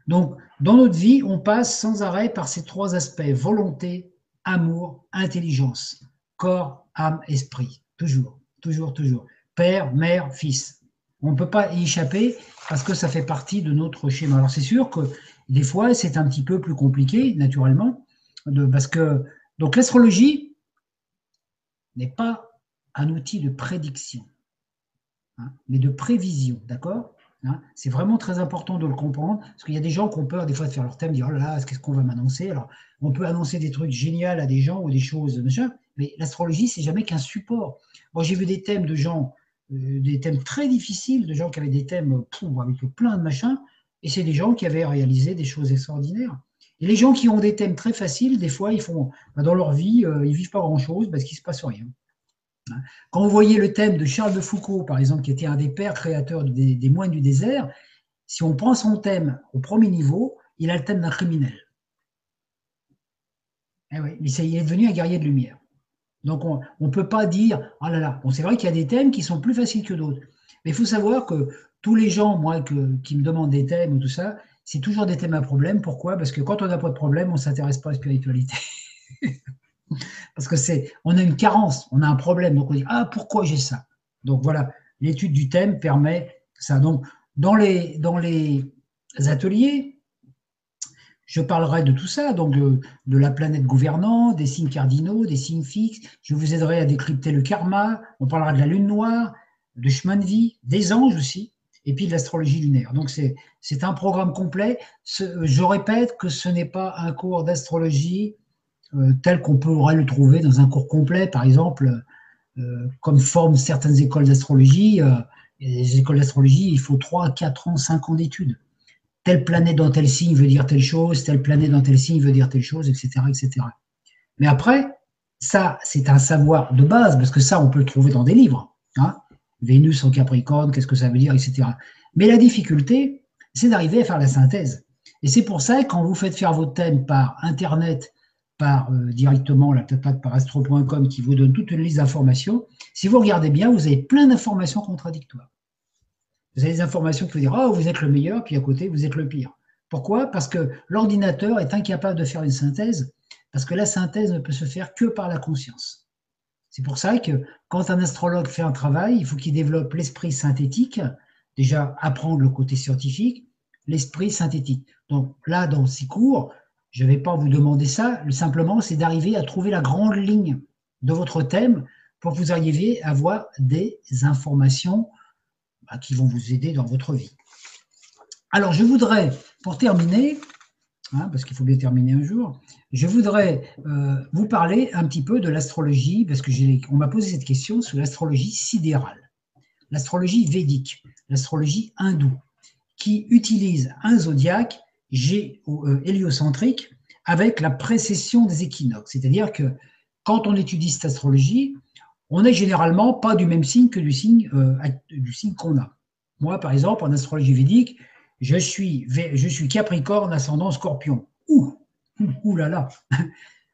Donc, dans notre vie, on passe sans arrêt par ces trois aspects volonté, amour, intelligence, corps, âme, esprit. Toujours, toujours, toujours. Père, mère, fils. On ne peut pas y échapper parce que ça fait partie de notre schéma. Alors, c'est sûr que des fois, c'est un petit peu plus compliqué, naturellement, parce que donc l'astrologie n'est pas un outil de prédiction, hein, mais de prévision, d'accord? Hein. C'est vraiment très important de le comprendre, parce qu'il y a des gens qui ont peur des fois de faire leur thème, dire oh là là, qu'est-ce qu'on va m'annoncer? Alors, on peut annoncer des trucs géniaux à des gens ou des choses, machin, mais l'astrologie, c'est jamais qu'un support. Moi, j'ai vu des thèmes de gens, euh, des thèmes très difficiles, de gens qui avaient des thèmes avec plein de machins, et c'est des gens qui avaient réalisé des choses extraordinaires. Et les gens qui ont des thèmes très faciles, des fois, ils font, bah, dans leur vie, euh, ils vivent pas grand-chose parce qu'il se passe rien. Quand vous voyez le thème de Charles de Foucault, par exemple, qui était un des pères créateurs des, moines du désert, si on prend son thème au premier niveau, il a le thème d'un criminel. Eh oui, il est devenu un guerrier de lumière. Donc on ne peut pas dire, oh là là, c'est vrai qu'il y a des thèmes qui sont plus faciles que d'autres. Mais il faut savoir que tous les gens, moi, qui me demandent des thèmes ou tout ça, c'est toujours des thèmes à problème. Pourquoi? Parce que quand on n'a pas de problème, on ne s'intéresse pas à la spiritualité. [laughs] Parce que c'est, on a une carence, on a un problème. Donc on dit, ah, pourquoi j'ai ça? Donc voilà, l'étude du thème permet ça. Donc dans les, dans les ateliers, je parlerai de tout ça, donc de, de, la planète gouvernante, des signes cardinaux, des signes fixes. Je vous aiderai à décrypter le karma. On parlera de la lune noire, de chemin de vie, des anges aussi et puis de l'astrologie lunaire. Donc c'est un programme complet. je répète que ce n'est pas un cours d'astrologie euh, tel qu'on pourrait le trouver dans un cours complet, par exemple, euh, comme forment certaines écoles d'astrologie. Euh, les écoles d'astrologie, il faut 3, 4 ans, 5 ans d'études. Telle planète dans tel signe veut dire telle chose, telle planète dans tel signe veut dire telle chose, etc. etc. Mais après, ça, c'est un savoir de base, parce que ça, on peut le trouver dans des livres. Hein. Vénus en Capricorne, qu'est-ce que ça veut dire, etc. Mais la difficulté, c'est d'arriver à faire la synthèse. Et c'est pour ça que quand vous faites faire vos thèmes par Internet, par euh, directement la par astro.com qui vous donne toute une liste d'informations, si vous regardez bien, vous avez plein d'informations contradictoires. Vous avez des informations qui vous disent Oh, vous êtes le meilleur, puis à côté, vous êtes le pire. Pourquoi? Parce que l'ordinateur est incapable de faire une synthèse, parce que la synthèse ne peut se faire que par la conscience. C'est pour ça que quand un astrologue fait un travail, il faut qu'il développe l'esprit synthétique, déjà apprendre le côté scientifique, l'esprit synthétique. Donc là, dans ces cours, je ne vais pas vous demander ça, simplement c'est d'arriver à trouver la grande ligne de votre thème pour que vous arriviez à avoir des informations bah, qui vont vous aider dans votre vie. Alors je voudrais, pour terminer, Hein, parce qu'il faut bien terminer un jour. Je voudrais euh, vous parler un petit peu de l'astrologie, parce que on m'a posé cette question sur l'astrologie sidérale, l'astrologie védique, l'astrologie hindoue, qui utilise un zodiaque héliocentrique avec la précession des équinoxes. C'est-à-dire que quand on étudie cette astrologie, on n'est généralement pas du même signe que du signe, euh, du signe qu'on a. Moi, par exemple, en astrologie védique, je suis, je suis Capricorne, ascendant Scorpion. Ouh, ouh là là. [laughs]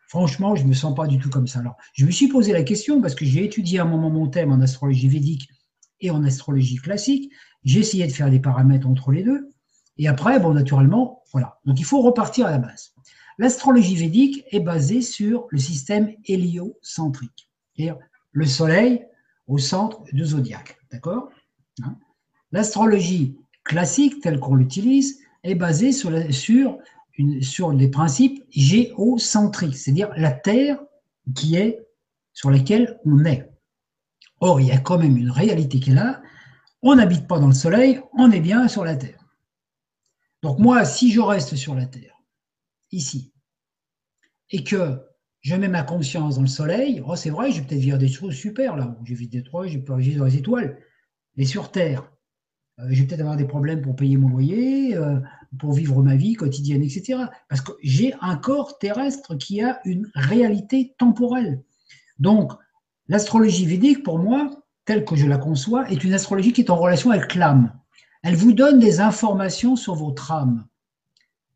Franchement, je ne me sens pas du tout comme ça. Alors, je me suis posé la question parce que j'ai étudié à un moment mon thème en astrologie védique et en astrologie classique. J'ai essayé de faire des paramètres entre les deux. Et après, bon, naturellement, voilà. Donc, il faut repartir à la base. L'astrologie védique est basée sur le système héliocentrique, c'est-à-dire le Soleil au centre du zodiaque. D'accord hein L'astrologie classique tel qu'on l'utilise est basé sur, sur des principes géocentriques, c'est-à-dire la Terre qui est sur laquelle on est. Or, il y a quand même une réalité qui est là. On n'habite pas dans le Soleil, on est bien sur la Terre. Donc moi, si je reste sur la Terre, ici, et que je mets ma conscience dans le Soleil, oh, c'est vrai, je vais peut-être vivre des choses super là. J'ai vu des trois, j'ai vivre dans les étoiles. Mais sur Terre, euh, je vais peut-être avoir des problèmes pour payer mon loyer, euh, pour vivre ma vie quotidienne, etc. Parce que j'ai un corps terrestre qui a une réalité temporelle. Donc, l'astrologie védique, pour moi, telle que je la conçois, est une astrologie qui est en relation avec l'âme. Elle vous donne des informations sur votre âme.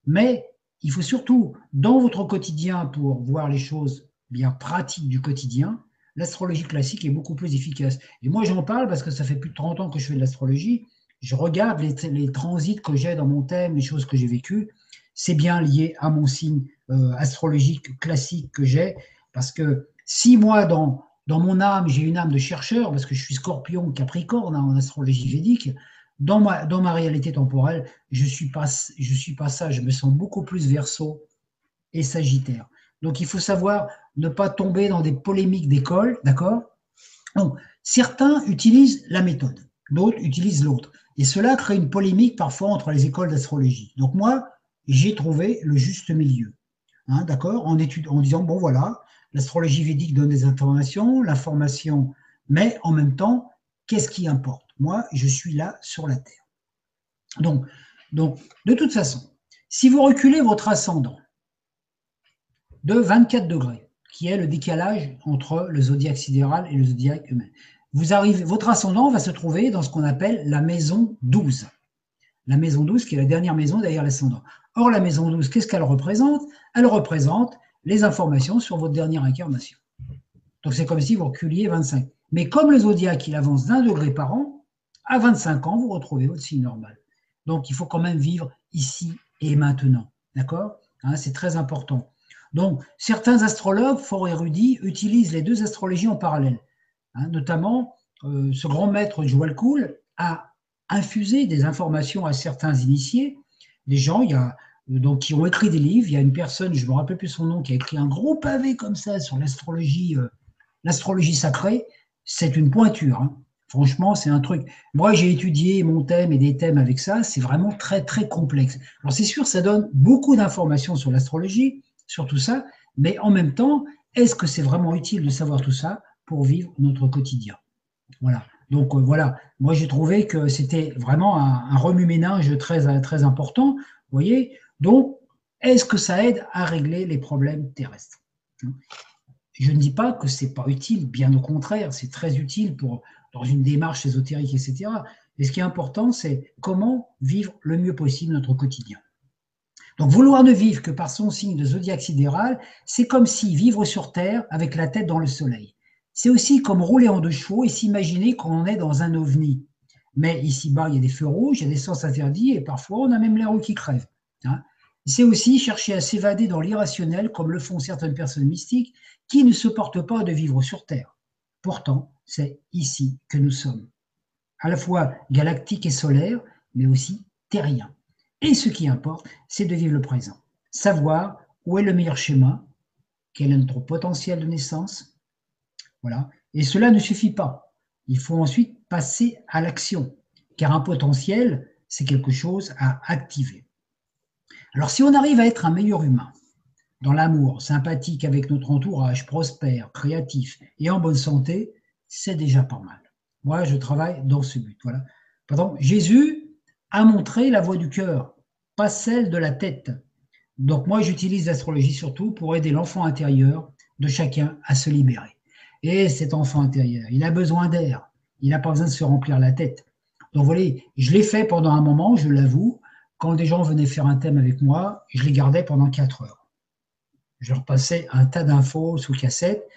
Mais il faut surtout, dans votre quotidien, pour voir les choses bien pratiques du quotidien, l'astrologie classique est beaucoup plus efficace. Et moi, j'en parle parce que ça fait plus de 30 ans que je fais de l'astrologie je regarde les, transits que j'ai dans mon thème, les choses que j'ai vécues, c'est bien lié à mon signe euh, astrologique classique que j'ai, parce que si moi, dans, dans mon âme, j'ai une âme de chercheur, parce que je suis scorpion, capricorne hein, en astrologie védique, dans ma, réalité temporelle, je suis, pas, je suis pas ça, je me sens beaucoup plus verso et sagittaire. Donc il faut savoir ne pas tomber dans des polémiques d'école, d'accord? Donc certains utilisent la méthode, d'autres utilisent l'autre. Et cela crée une polémique parfois entre les écoles d'astrologie. Donc moi, j'ai trouvé le juste milieu, hein, d'accord? En, en disant, bon voilà, l'astrologie védique donne des informations, l'information, mais en même temps, qu'est-ce qui importe? Moi, je suis là sur la Terre. Donc, donc, de toute façon, si vous reculez votre ascendant de 24 degrés, qui est le décalage entre le zodiaque sidéral et le zodiaque humain, vous arrivez, votre ascendant va se trouver dans ce qu'on appelle la maison 12. La maison 12, qui est la dernière maison derrière l'ascendant. Or, la maison 12, qu'est-ce qu'elle représente? Elle représente les informations sur votre dernière incarnation. Donc, c'est comme si vous reculiez 25. Mais comme le zodiaque, il avance d'un degré par an, à 25 ans, vous retrouvez votre signe normal. Donc, il faut quand même vivre ici et maintenant. D'accord? Hein, C'est très important. Donc, certains astrologues fort érudits utilisent les deux astrologies en parallèle. Hein, notamment, euh, ce grand maître Joël Cool a infusé des informations à certains initiés. Des gens, il y a, donc, qui ont écrit des livres. Il y a une personne, je ne me rappelle plus son nom, qui a écrit un gros pavé comme ça sur l'astrologie, euh, l'astrologie sacrée c'est une pointure. Hein. Franchement, c'est un truc. Moi, j'ai étudié mon thème et des thèmes avec ça. C'est vraiment très, très complexe. Alors, c'est sûr, ça donne beaucoup d'informations sur l'astrologie, sur tout ça. Mais en même temps, est-ce que c'est vraiment utile de savoir tout ça pour vivre notre quotidien? Voilà. Donc, euh, voilà. Moi, j'ai trouvé que c'était vraiment un, remue-ménage très, très important. Vous voyez? Donc, est-ce que ça aide à régler les problèmes terrestres? Je ne dis pas que c'est pas utile, bien au contraire, c'est très utile pour dans une démarche ésotérique, etc. Mais ce qui est important, c'est comment vivre le mieux possible notre quotidien. Donc vouloir ne vivre que par son signe de zodiaque sidéral, c'est comme si vivre sur Terre avec la tête dans le soleil. C'est aussi comme rouler en deux chevaux et s'imaginer qu'on est dans un ovni. Mais ici-bas, il y a des feux rouges, il y a des sens interdits et parfois on a même roues qui crèvent. Hein. C'est aussi chercher à s'évader dans l'irrationnel comme le font certaines personnes mystiques qui ne supportent pas de vivre sur Terre. Pourtant, c'est ici que nous sommes, à la fois galactique et solaire, mais aussi terrien. Et ce qui importe, c'est de vivre le présent, savoir où est le meilleur schéma, quel est notre potentiel de naissance. Voilà. Et cela ne suffit pas. Il faut ensuite passer à l'action, car un potentiel, c'est quelque chose à activer. Alors si on arrive à être un meilleur humain, dans l'amour, sympathique avec notre entourage, prospère, créatif et en bonne santé, c'est déjà pas mal. Moi, je travaille dans ce but. Voilà. Pardon, Jésus a montré la voie du cœur, pas celle de la tête. Donc moi, j'utilise l'astrologie surtout pour aider l'enfant intérieur de chacun à se libérer. Et cet enfant intérieur, il a besoin d'air. Il n'a pas besoin de se remplir la tête. Donc voilà, je l'ai fait pendant un moment, je l'avoue. Quand des gens venaient faire un thème avec moi, je les gardais pendant quatre heures je leur passais un tas d'infos sous cassette.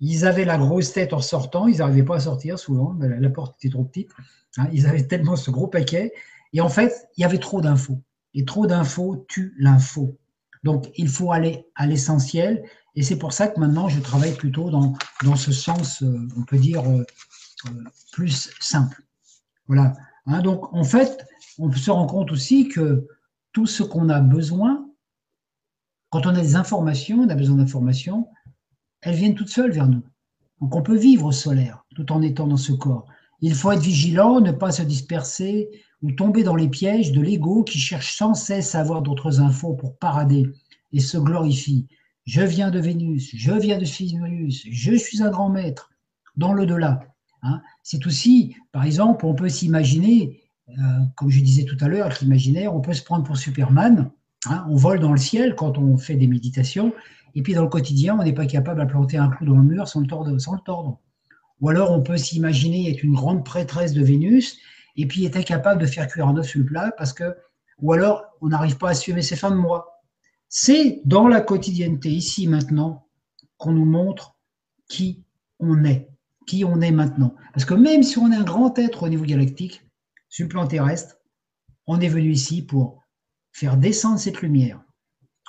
Ils avaient la grosse tête en sortant, ils n'arrivaient pas à sortir souvent, la porte était trop petite. Hein. ils avaient tellement ce gros paquet. Et en fait, il y avait trop d'infos. Et trop d'infos tue l'info. Donc, il faut aller à l'essentiel. Et c'est pour ça que maintenant, je travaille plutôt dans, dans ce sens, euh, on peut dire, euh, euh, plus simple. Voilà. Hein. donc, en fait, on se rend compte aussi que tout ce qu'on a besoin, quand on a des informations, on a besoin d'informations, elles viennent toutes seules vers nous. Donc on peut vivre au solaire tout en étant dans ce corps. Il faut être vigilant, ne pas se disperser ou tomber dans les pièges de l'ego qui cherche sans cesse à avoir d'autres infos pour parader et se glorifie. Je viens de Vénus, je viens de Sirius, je suis un grand maître dans l'au-delà. Hein. C'est aussi, par exemple, on peut s'imaginer, euh, comme je disais tout à l'heure, l'imaginaire, on peut se prendre pour Superman Hein, on vole dans le ciel quand on fait des méditations, et puis dans le quotidien, on n'est pas capable de planter un clou dans le mur sans le tordre. Sans le tordre. Ou alors on peut s'imaginer être une grande prêtresse de Vénus, et puis être incapable de faire cuire un œuf sur le plat, parce que, ou alors on n'arrive pas à assumer ses fins de mois. C'est dans la quotidienneté, ici, maintenant, qu'on nous montre qui on est, qui on est maintenant. Parce que même si on est un grand être au niveau galactique, sur le plan terrestre, on est venu ici pour faire descendre cette lumière.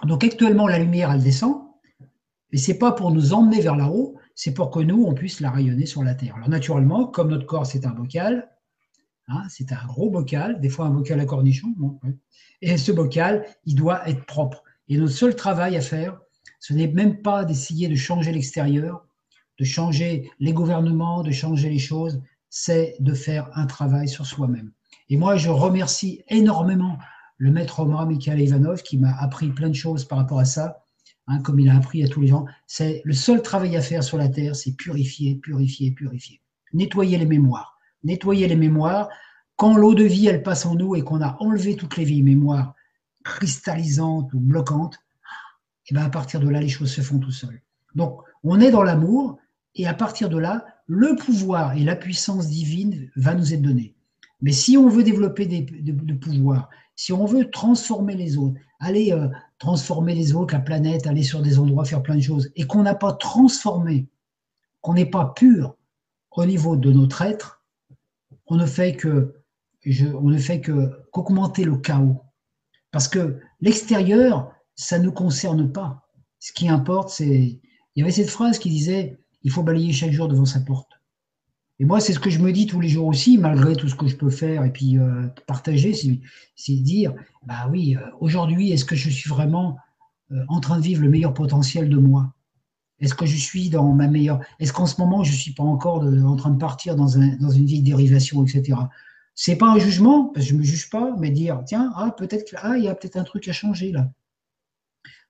Donc actuellement, la lumière, elle descend, mais c'est pas pour nous emmener vers là-haut, c'est pour que nous, on puisse la rayonner sur la Terre. Alors naturellement, comme notre corps, c'est un bocal, hein, c'est un gros bocal, des fois un bocal à cornichon, et ce bocal, il doit être propre. Et notre seul travail à faire, ce n'est même pas d'essayer de changer l'extérieur, de changer les gouvernements, de changer les choses, c'est de faire un travail sur soi-même. Et moi, je remercie énormément le maître Omar Mikhail Ivanov qui m'a appris plein de choses par rapport à ça, hein, comme il a appris à tous les gens. C'est le seul travail à faire sur la terre, c'est purifier, purifier, purifier. Nettoyer les mémoires. Nettoyer les mémoires. Quand l'eau de vie, elle passe en nous et qu'on a enlevé toutes les vieilles mémoires cristallisantes ou bloquantes, et eh bien à partir de là, les choses se font tout seuls. Donc, on est dans l'amour, et à partir de là, le pouvoir et la puissance divine va nous être donné. Mais si on veut développer des, de, pouvoir, si on veut transformer les autres, aller euh, transformer les autres, la planète, aller sur des endroits, faire plein de choses, et qu'on n'a pas transformé, qu'on n'est pas pur au niveau de notre être, on ne fait que, on ne fait que qu'augmenter le chaos. Parce que l'extérieur, ça ne nous concerne pas. Ce qui importe, c'est. Il y avait cette phrase qui disait il faut balayer chaque jour devant sa porte. Et moi, c'est ce que je me dis tous les jours aussi, malgré tout ce que je peux faire et puis euh, partager, c'est dire, bah oui, euh, aujourd'hui, est-ce que je suis vraiment euh, en train de vivre le meilleur potentiel de moi? Est-ce que je suis dans ma meilleure Est-ce qu'en ce moment, je ne suis pas encore en train de partir dans, un, dans une vie de dérivation, etc. C'est pas un jugement, parce que je ne me juge pas, mais dire, tiens, ah, peut-être ah, il y a peut-être un truc à changer là.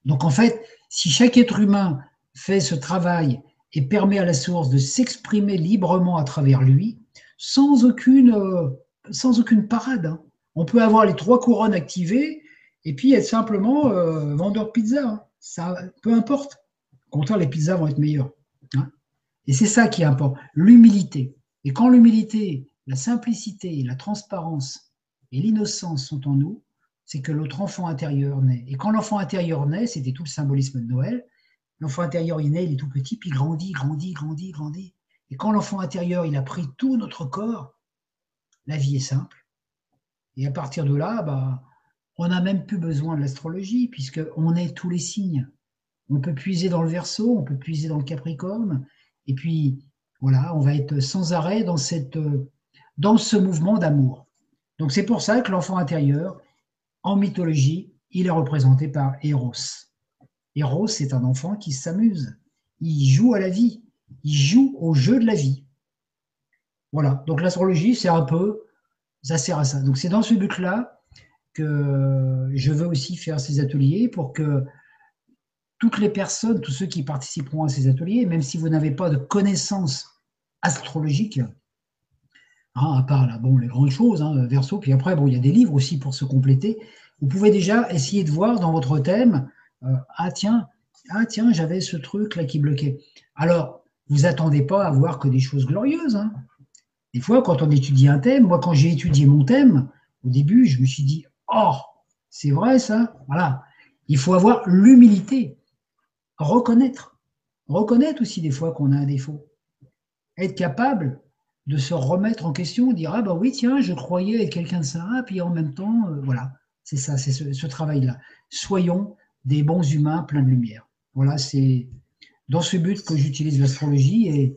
Donc en fait, si chaque être humain fait ce travail et permet à la source de s'exprimer librement à travers lui, sans aucune, euh, sans aucune parade. Hein. On peut avoir les trois couronnes activées et puis être simplement euh, vendeur de pizza. Hein. Ça, peu importe. Au contraire, les pizzas vont être meilleures. Hein. Et c'est ça qui importe, l'humilité. Et quand l'humilité, la simplicité, la transparence et l'innocence sont en nous, c'est que notre enfant intérieur naît. Et quand l'enfant intérieur naît, c'était tout le symbolisme de Noël, L'enfant intérieur, il naît, il est tout petit, puis il grandit, grandit, grandit, grandit. Et quand l'enfant intérieur, il a pris tout notre corps, la vie est simple. Et à partir de là, bah, on n'a même plus besoin de l'astrologie, puisqu'on est tous les signes. On peut puiser dans le verso, on peut puiser dans le capricorne, et puis voilà, on va être sans arrêt dans, cette, dans ce mouvement d'amour. Donc c'est pour ça que l'enfant intérieur, en mythologie, il est représenté par Eros. Eros, c'est un enfant qui s'amuse. Il joue à la vie. Il joue au jeu de la vie. Voilà. Donc l'astrologie, c'est un peu, ça sert à ça. Donc c'est dans ce but-là que je veux aussi faire ces ateliers pour que toutes les personnes, tous ceux qui participeront à ces ateliers, même si vous n'avez pas de connaissances astrologiques, hein, à part là, bon, les grandes choses, hein, verso, puis après, bon, il y a des livres aussi pour se compléter, vous pouvez déjà essayer de voir dans votre thème euh, ah tiens, ah tiens, j'avais ce truc là qui bloquait. Alors, vous attendez pas à voir que des choses glorieuses. Hein. Des fois, quand on étudie un thème, moi quand j'ai étudié mon thème, au début, je me suis dit, oh, c'est vrai ça. Voilà. Il faut avoir l'humilité, reconnaître, reconnaître aussi des fois qu'on a un défaut, être capable de se remettre en question, dire ah bah oui tiens, je croyais être quelqu'un de ça, puis en même temps, euh, voilà, c'est ça, c'est ce travail-là. Soyons des bons humains pleins de lumière. Voilà, c'est dans ce but que j'utilise l'astrologie et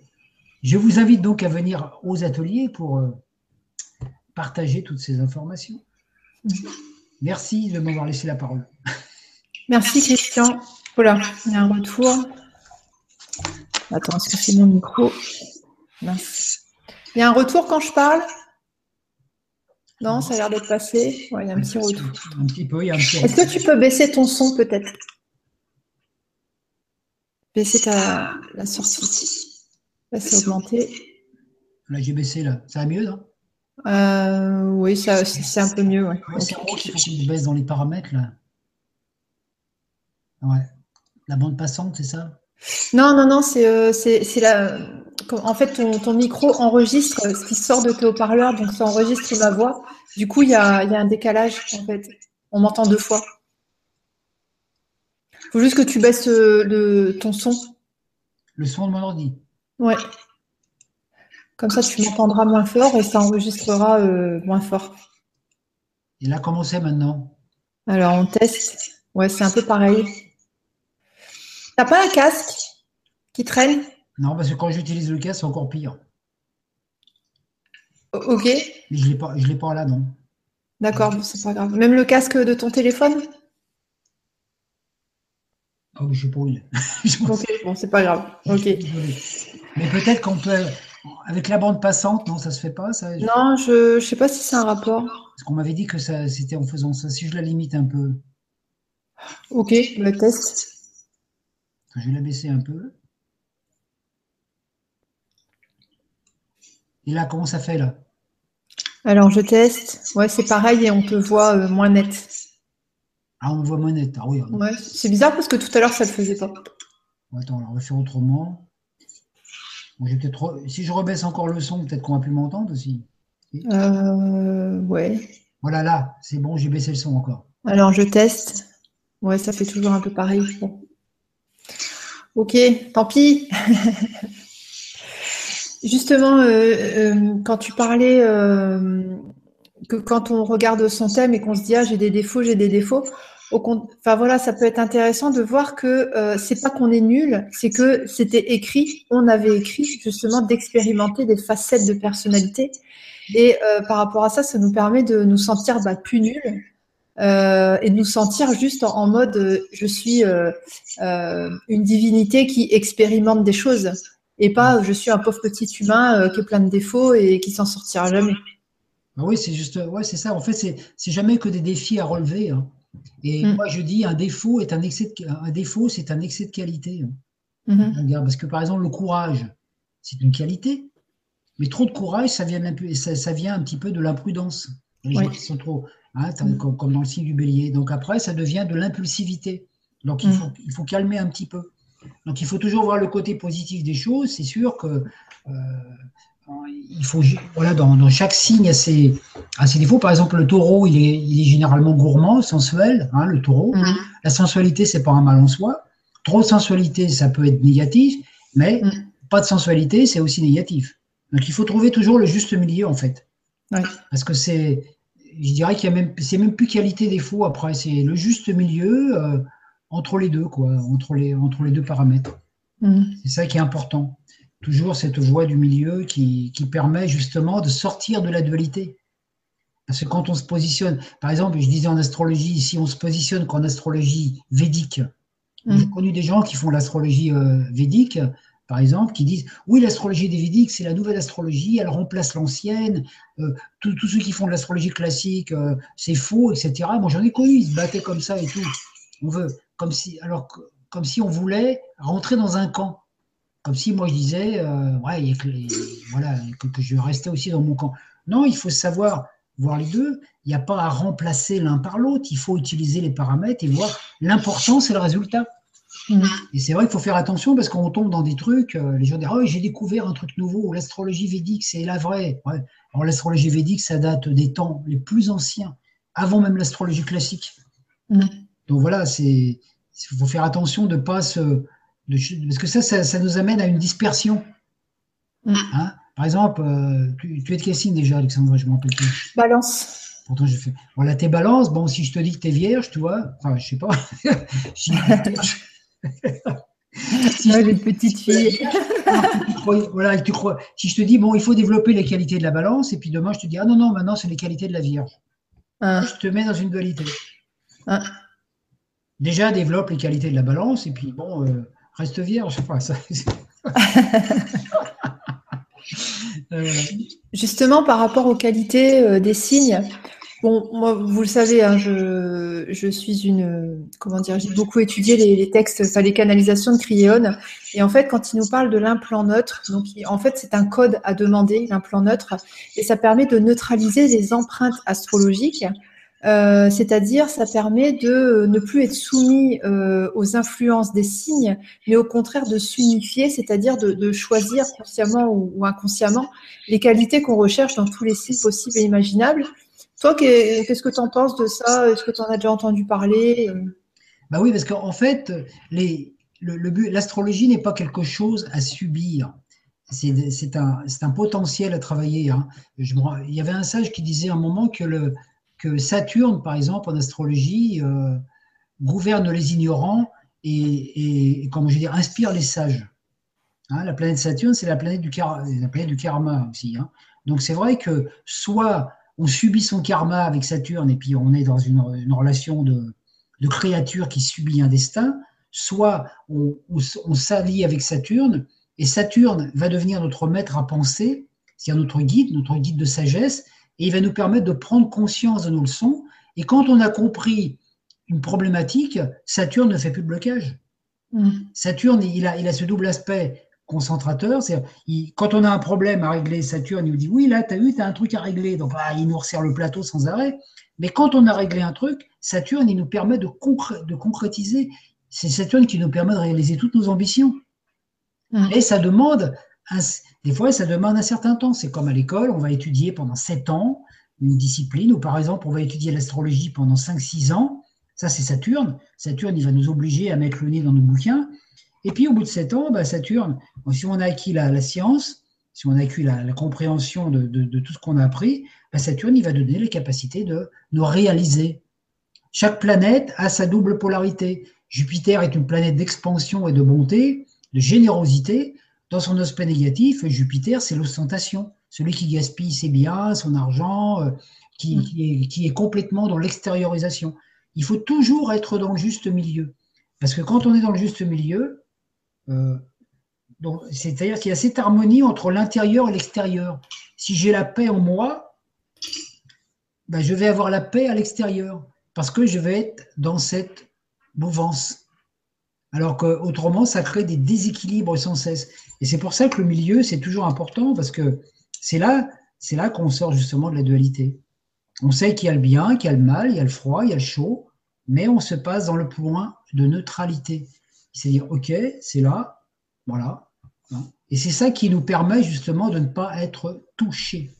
je vous invite donc à venir aux ateliers pour euh, partager toutes ces informations. Merci de m'avoir laissé la parole. Merci Christian. Voilà, il y a un retour. Attends, est-ce que c'est mon micro? Il y a un retour quand je parle? Non, ça a l'air d'être passé. il y a un petit retour. Un petit peu, il y a un petit Est-ce que tu peux baisser ton son peut-être? Baisser ta la sortie. Là, c'est augmenté. Là, j'ai baissé là. Ça va mieux, non? Euh, Oui, ça, c'est un peu mieux. Ouais. c'est en qu'il faut que baisse dans les paramètres là. Ouais. La bande passante, c'est ça? Non, non, non, c'est euh, la en fait, ton, micro enregistre ce qui sort de tes haut-parleurs, donc ça enregistre ma voix. Du coup, il y a, un décalage, en fait. On m'entend deux fois. Il faut juste que tu baisses euh, le, ton son. Le son de mon ordi. Ouais. Comme ça, tu m'entendras moins fort et ça enregistrera moins fort. Et là, comment c'est maintenant Alors, on teste. Ouais, c'est un peu pareil. T'as pas un casque qui traîne? Non, parce que quand j'utilise le casque, c'est encore pire. Ok. Je ne l'ai pas là, non. D'accord, c'est pas grave. Même le casque de ton téléphone? Oh, je sais pas où ok, bon, c'est pas grave. Ok. Mais peut-être qu'on peut. Avec la bande passante, non, ça se fait pas ça? Non, je ne sais pas si c'est un rapport. Parce qu'on m'avait dit que ça, c'était en faisant ça. Si je la limite un peu. Ok, le test. Je vais la baisser un peu. Et là, comment ça fait là? Alors, je teste. Ouais, c'est pareil et on te voit euh, moins net. Ah, on voit moins net. Ah oui. Ouais, c'est bizarre parce que tout à l'heure, ça ne le faisait pas. Attends, on va faire autrement. Si je rebaisse encore le son, peut-être qu'on va plus m'entendre aussi. Euh, ouais. Voilà, là, c'est bon, j'ai baissé le son encore. Alors, je teste. Ouais, ça fait toujours un peu pareil. Ok, tant pis. [laughs] Justement, euh, euh, quand tu parlais euh, que quand on regarde son thème et qu'on se dit ah j'ai des défauts, j'ai des défauts, enfin voilà, ça peut être intéressant de voir que c'est pas qu'on est nul, c'est que c'était écrit, on avait écrit justement d'expérimenter des facettes de personnalité. Et par rapport à ça, ça nous permet de nous sentir bah, plus nuls et de nous sentir juste en, mode je suis une divinité qui expérimente des choses et pas je suis un pauvre petit humain euh, qui a plein de défauts et qui s'en sortira jamais. Ah oui, c'est juste, ouais, c'est ça. En fait, c'est jamais que des défis à relever. Hein. Et mm. moi, je dis, un défaut est un excès de, un défaut, c'est un excès de qualité. Mm-hmm. Parce que par exemple, le courage, c'est une qualité, mais trop de courage, ça vient un, peu, ça, vient un petit peu de l'imprudence. Les gens qui sont trop, hein, mm. comme, dans le signe du bélier. Donc après, ça devient de l'impulsivité. Donc il mm. faut, il faut calmer un petit peu. Donc il faut toujours voir le côté positif des choses. C'est sûr que euh, il faut, voilà, dans, chaque signe, il y a ses, défauts. Par exemple, le taureau, il est, il est généralement gourmand, sensuel, hein, le taureau. Mm. La sensualité, c'est pas un mal en soi. Trop de sensualité, ça peut être négatif, mais mm. pas de sensualité, c'est aussi négatif. Donc il faut trouver toujours le juste milieu, en fait. Parce que c'est, je dirais qu'il y a même, c'est même plus qualité défaut après, c'est le juste milieu. Euh, entre les deux, quoi, entre les, entre les deux paramètres. Mm. C'est ça qui est important. Toujours cette voie du milieu qui, qui, permet justement de sortir de la dualité. Parce que quand on se positionne, par exemple, je disais en astrologie, si on se positionne qu'en astrologie védique, mm. j'ai connu des gens qui font l'astrologie euh, védique, par exemple, qui disent oui, l'astrologie des védiques, c'est la nouvelle astrologie, elle remplace l'ancienne, euh, tous ceux qui font de l'astrologie classique, euh, c'est faux, etc. Moi, j'en ai connu, ils se battaient comme ça et tout. On veut, comme si, alors, comme si on voulait rentrer dans un camp. Comme si moi je disais, euh, ouais, que, voilà, que, je restais aussi dans mon camp. Non, il faut savoir voir les deux. Il n'y a pas à remplacer l'un par l'autre. Il faut utiliser les paramètres et voir l'important, c'est le résultat. Mm. Et c'est vrai qu'il faut faire attention parce qu'on tombe dans des trucs, euh, les gens disent Oh, j'ai découvert un truc nouveau, l'astrologie védique, c'est la vraie. Alors, l'astrologie védique, ça date des temps les plus anciens, avant même l'astrologie classique. Mm. Donc voilà, il faut faire attention de ne pas se. parce que ça, ça, nous amène à une dispersion. Mm. Hein? Par exemple, euh, tu, es de quel signe déjà, Alexandra Je m'en rappelle plus. Balance. Pourtant, je fais. Voilà, t'es balance. Bon, si je te dis que t'es vierge, tu vois. Enfin, je sais pas. [laughs] si ouais, une petite fille. voilà, tu crois. Si je te dis, bon, il faut développer les qualités de la balance, et puis demain, je te dis, ah non, non, maintenant, c'est les qualités de la vierge. Ah. Je te mets dans une dualité. Ah déjà développe les qualités de la balance et puis bon, euh, reste vierge. [laughs] Euh, Justement, par rapport aux qualités euh, des signes, bon, moi, vous le savez, hein, je, suis une, comment dire, j'ai beaucoup étudié les, textes, les canalisations de Cryéon, et en fait, quand il nous parle de l'implant neutre, donc en fait, c'est un code à demander, l'implant neutre, et ça permet de neutraliser les empreintes astrologiques euh, c'est-à-dire ça permet de ne plus être soumis euh, aux influences des signes, mais au contraire de s'unifier, c'est-à-dire de, choisir consciemment ou, inconsciemment les qualités qu'on recherche dans tous les signes possibles et imaginables. Toi, qu'est-ce que tu en penses de ça? Est-ce que tu en as déjà entendu parler? Bah oui, parce qu'en fait, l'astrologie n'est pas quelque chose à subir. c'est un, potentiel à travailler. Hein. Il y avait un sage qui disait à un moment que, le, que Saturne, par exemple, en astrologie, euh, gouverne les ignorants et, je inspire les sages. Hein, la planète Saturne, c'est la planète du, karma aussi. Hein. Donc c'est vrai que soit on subit son karma avec Saturne et puis on est dans une, relation de, de, créature qui subit un destin, soit on, on s'allie avec Saturne et Saturne va devenir notre maître à penser, c'est-à-dire notre guide, notre guide de sagesse, et il va nous permettre de prendre conscience de nos leçons. Et quand on a compris une problématique, Saturne ne fait plus de blocage. Mm. Saturne, il a, il a ce double aspect concentrateur. C'est quand on a un problème à régler, Saturne, il nous dit oui, là, tu as vu, tu as un truc à régler. Donc, ah, il nous resserre le plateau sans arrêt. Mais quand on a réglé un truc, Saturne, il nous permet de, de concrétiser. C'est Saturne qui nous permet de réaliser toutes nos ambitions. Mm. Et ça demande, des fois, ça demande un certain temps. C'est comme à l'école, on va étudier pendant 7 ans une discipline, ou par exemple, on va étudier l'astrologie pendant 5-6 ans. Ça, c'est Saturne. Saturne, il va nous obliger à mettre le nez dans nos bouquins. Et puis, au bout de 7 ans, bah, Saturne, si on a acquis la, science, si on a acquis la, compréhension de, tout ce qu'on a appris, bah, Saturne, il va donner les capacités de nous réaliser. Chaque planète a sa double polarité. Jupiter est une planète d'expansion et de bonté de générosité. Dans son aspect négatif, Jupiter, c'est l'ostentation, celui qui gaspille ses biens, son argent, euh, mm. qui, est, complètement dans l'extériorisation. Il faut toujours être dans le juste milieu. Parce que quand on est dans le juste milieu, euh, c'est-à-dire qu'il y a cette harmonie entre l'intérieur et l'extérieur. Si j'ai la paix en moi, ben je vais avoir la paix à l'extérieur, parce que je vais être dans cette mouvance. Alors qu'autrement, ça crée des déséquilibres sans cesse. Et c'est pour ça que le milieu, c'est toujours important, parce que c'est là, c'est là qu'on sort justement de la dualité. On sait qu'il y a le bien, qu'il y a le mal, il y a le froid, il y a le chaud, mais on se passe dans le point de neutralité. C'est-à-dire, OK, c'est là, voilà. Et c'est ça qui nous permet justement de ne pas être touchés.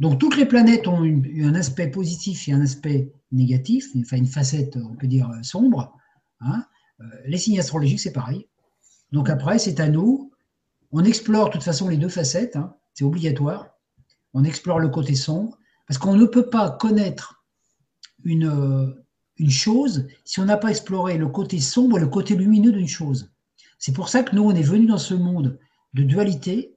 Donc toutes les planètes ont un aspect positif et un aspect négatif, enfin une facette, on peut dire, sombre. Hein. Euh, les signes astrologiques, c'est pareil. Donc après, c'est à nous. On explore de toute façon les deux facettes, hein. c'est obligatoire. On explore le côté sombre, parce qu'on ne peut pas connaître une, euh, une chose si on n'a pas exploré le côté sombre et le côté lumineux d'une chose. C'est pour ça que nous, on est venus dans ce monde de dualité,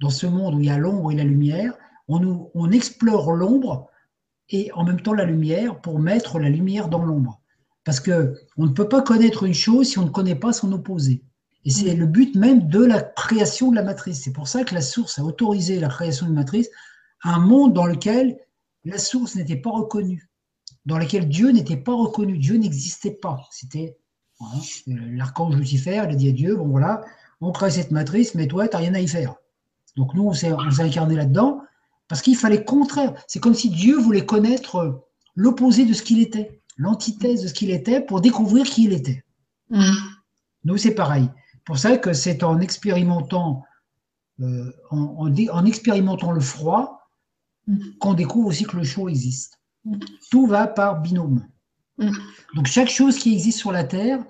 dans ce monde où il y a l'ombre et la lumière. On, nous, on explore l'ombre et en même temps la lumière pour mettre la lumière dans l'ombre. Parce que on ne peut pas connaître une chose si on ne connaît pas son opposé. Et c'est le but même de la création de la matrice. C'est pour ça que la source a autorisé la création de matrice, un monde dans lequel la source n'était pas reconnue, dans lequel Dieu n'était pas reconnu, Dieu n'existait pas. C'était l'archange Lucifer, il a dit à Dieu, bon voilà, on crée cette matrice, mais toi, tu n'as rien à y faire. Donc nous, on s'est incarné là-dedans, parce qu'il fallait contraire. C'est comme si Dieu voulait connaître l'opposé de ce qu'il était l'antithèse de ce qu'il était pour découvrir qui il était. Mm. Nous, c'est pareil. Pour ça que c'est en expérimentant, euh, en, expérimentant le froid mm. qu'on découvre aussi que le chaud existe. Mm. Tout va par binôme. Donc chaque chose qui existe sur la Terre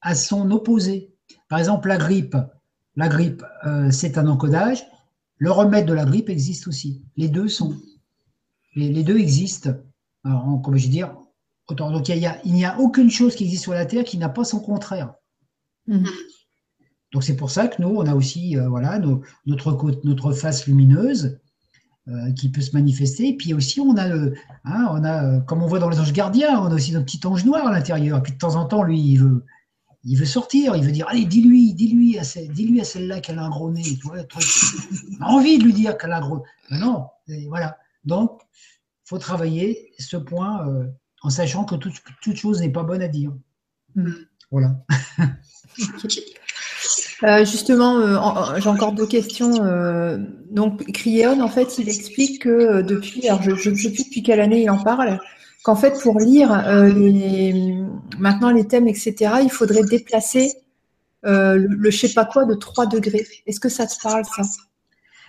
a son opposé. Par exemple, la grippe. La grippe, euh, c'est un encodage. Le remède de la grippe existe aussi. Les deux sont. Les, deux existent. Alors, comme je veux dire, donc il n'y a, aucune chose qui existe sur la Terre qui n'a pas son contraire. Mhm. Donc c'est pour ça que nous, on a aussi euh, voilà, notre, notre face lumineuse euh, qui peut se manifester. Et puis aussi, on a, hein, on a euh, comme on voit dans les anges gardiens, on a aussi notre petit ange noir à l'intérieur. Et puis de temps en temps, lui, il veut, il veut sortir, il veut dire Allez, dis-lui, dis-lui à, dis à celle-là qu'elle a un gros nez. Tu on a envie de lui dire qu'elle a un gros Mais non, voilà. Donc, il faut travailler ce point en sachant que toute, chose n'est pas bonne à dire. Hmm. Voilà. [laughs] Euh, justement, euh, j'ai encore deux questions. Euh, donc, Cryon, en fait, il explique que depuis, alors je ne sais plus depuis quelle année il en parle, qu'en fait, pour lire maintenant les thèmes, etc., il faudrait déplacer le, le je sais pas quoi de 3 degrés. Est-ce que ça te parle, ça?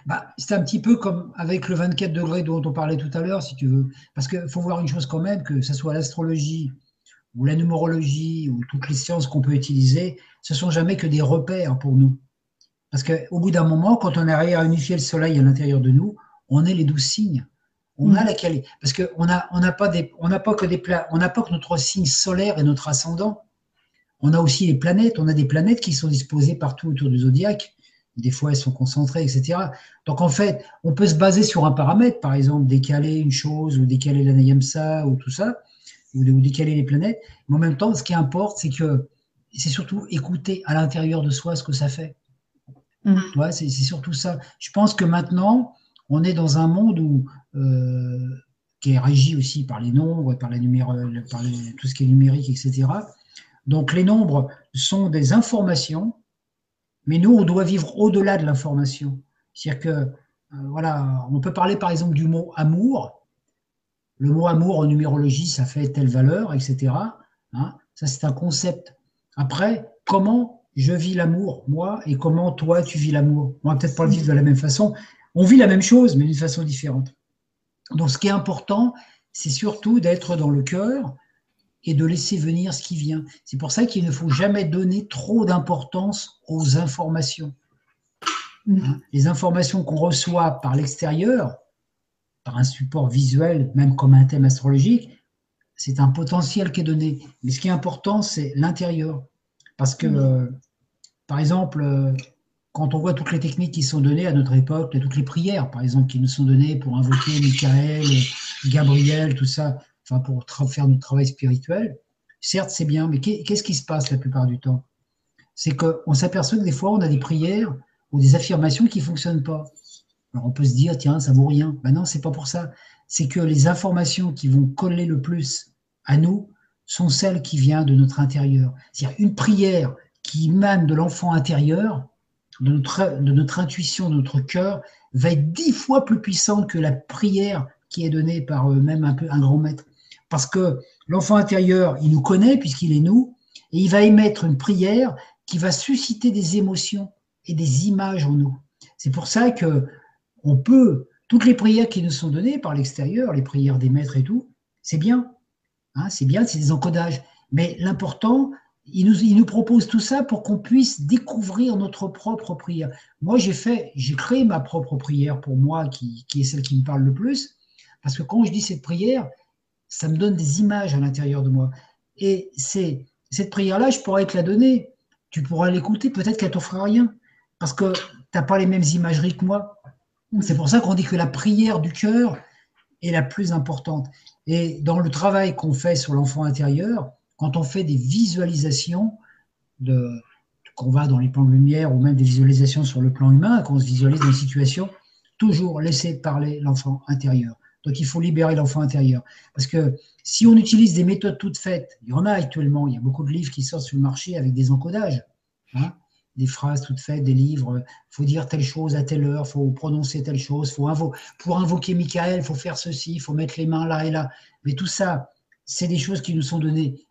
Bah, c'est un petit peu comme avec le 24 degrés dont on parlait tout à l'heure, si tu veux. Parce qu'il faut voir une chose quand même, que ce soit l'astrologie ou la numérologie ou toutes les sciences qu'on peut utiliser, ce sont jamais que des repères pour nous. Parce qu'au bout d'un moment, quand on arrive à unifier le soleil à l'intérieur de nous, on est les douze signes. On a mm. la qualité. Parce qu'on n'a on a pas, des, on pas que des on n'a pas que notre signe solaire et notre ascendant. On a aussi les planètes. On a des planètes qui sont disposées partout autour du zodiaque. Des fois, elles sont concentrées, etc. Donc, en fait, on peut se baser sur un paramètre, par exemple, décaler une chose ou décaler l'anayamsa ou tout ça, ou, décaler les planètes. Mais en même temps, ce qui importe, c'est que c'est surtout écouter à l'intérieur de soi ce que ça fait. Mm. c'est surtout ça. Je pense que maintenant, on est dans un monde où, euh, qui est régi aussi par les nombres, par, la par tout ce qui est numérique, etc. Donc les nombres sont des informations, mais nous, on doit vivre au-delà de l'information. C'est-à-dire que, euh, voilà, on peut parler par exemple du mot amour. Le mot amour en numérologie, ça fait telle valeur, etc. Hein. ça, c'est un concept. Après, comment je vis l'amour, moi, et comment toi, tu vis l'amour? On va peut-être pas le vivre de la même façon, on vit la même chose, mais d'une façon différente. Donc, ce qui est important, c'est surtout d'être dans le cœur et de laisser venir ce qui vient. C'est pour ça qu'il ne faut jamais donner trop d'importance aux informations. Hein, les informations qu'on reçoit par l'extérieur, par un support visuel, même comme un thème astrologique, c'est un potentiel qui est donné. Mais ce qui est important, c'est l'intérieur. Parce que, euh, par exemple, euh, quand on voit toutes les techniques qui sont données à notre époque, toutes les prières, par exemple, qui nous sont données pour invoquer Michael, Gabriel, tout ça, pour faire notre travail spirituel, certes c'est bien, mais qu'est-ce qui se passe la plupart du temps? C'est qu'on s'aperçoit que des fois on a des prières ou des affirmations qui ne fonctionnent pas. Alors on peut se dire, tiens, ça vaut rien. Ben non, c'est pas pour ça. C'est que les informations qui vont coller le plus à nous sont celles qui viennent de notre intérieur. C'est-à-dire une prière qui émane de l'enfant intérieur, de notre, de notre intuition, de notre cœur, va être dix fois plus puissante que la prière qui est donnée par euh, même un, peu, un grand maître. Parce que l'enfant intérieur, il nous connaît puisqu'il est nous, et il va émettre une prière qui va susciter des émotions et des images en nous. C'est pour ça que on peut, toutes les prières qui nous sont données par l'extérieur, les prières des maîtres et tout, c'est bien. Hein, c'est bien, c'est des encodages. Mais l'important, il nous, propose tout ça pour qu'on puisse découvrir notre propre prière. Moi, j'ai fait, j'ai créé ma propre prière pour moi, qui, est celle qui me parle le plus, parce que quand je dis cette prière, ça me donne des images à l'intérieur de moi. Et c'est cette prière-là, je pourrais te la donner. Tu pourras l'écouter, peut-être qu'elle t'offrira rien, parce que tu n'as pas les mêmes imageries que moi. C'est pour ça qu'on dit que la prière du cœur est la plus importante. Et dans le travail qu'on fait sur l'enfant intérieur, quand on fait des visualisations qu'on va dans les plans de lumière ou même des visualisations sur le plan humain, qu'on se visualise dans une situation, toujours laisser parler l'enfant intérieur. Donc il faut libérer l'enfant intérieur. Parce que si on utilise des méthodes toutes faites, il y en a actuellement, il y a beaucoup de livres qui sortent sur le marché avec des encodages, hein, des phrases toutes faites, des livres, faut dire telle chose à telle heure, faut prononcer telle chose, faut pour invoquer Michael, faut faire ceci, faut mettre les mains là et là. Mais tout ça, c'est des choses qui nous sont données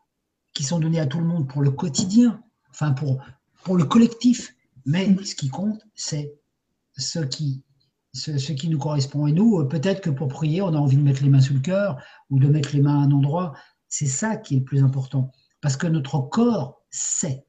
qui sont donnés à tout le monde pour le quotidien, enfin pour, pour le collectif. Mais ce qui compte, c'est ce qui, ce, qui nous correspond. Et nous, peut-être que pour prier, on a envie de mettre les mains sur le cœur ou de mettre les mains à un endroit. C'est ça qui est le plus important. Parce que notre corps sait.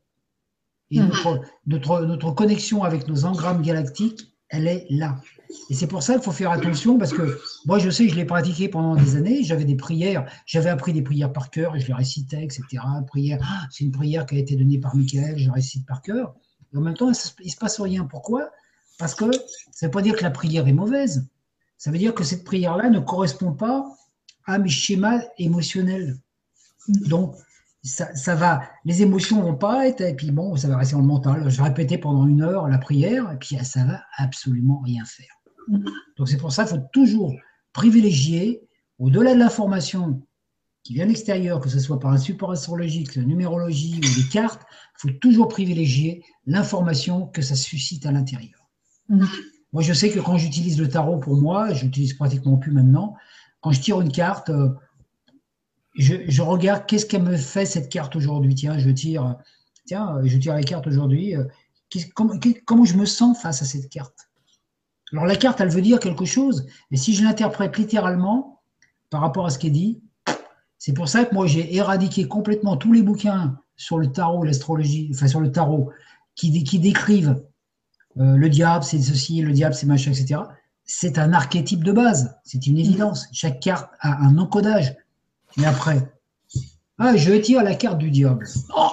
Et mm. notre, notre, notre connexion avec nos engrammes galactiques, elle est là. Et c'est pour ça qu'il faut faire attention parce que moi, je sais, je l'ai pratiqué pendant des années. J'avais des prières, j'avais appris des prières par cœur et je les récitais, etc. Prière, ah, c'est une prière qui a été donnée par Michael, je récite par cœur. Et en même temps, il ne se passe rien. Pourquoi? Parce que ça ne veut pas dire que la prière est mauvaise. Ça veut dire que cette prière-là ne correspond pas à mes schémas émotionnels. Donc, ça, va, les émotions vont pas être, et puis bon, ça va rester dans le mental. Je répéter pendant une heure la prière, et puis ça va absolument rien faire. Donc c'est pour ça qu'il faut toujours privilégier, au-delà de l'information qui vient de l'extérieur, que ce soit par un support astrologique, la numérologie ou des cartes, il faut toujours privilégier l'information que ça suscite à l'intérieur. Mm. Moi, je sais que quand j'utilise le tarot pour moi, je l'utilise pratiquement plus maintenant, quand je tire une carte, euh, je, regarde qu'est-ce qu'elle me fait cette carte aujourd'hui. Tiens, je tire, tiens, je tire la carte aujourd'hui. Euh, comment, je me sens face à cette carte? Alors la carte, elle veut dire quelque chose, mais si je l'interprète littéralement par rapport à ce qui est dit, c'est pour ça que moi j'ai éradiqué complètement tous les bouquins sur le tarot, l'astrologie, enfin sur le tarot, qui décrivent euh, le diable c'est ceci, le diable c'est machin, etc. C'est un archétype de base, c'est une évidence. Chaque carte a un encodage. Mais après, ah, je tire la carte du diable. Oh,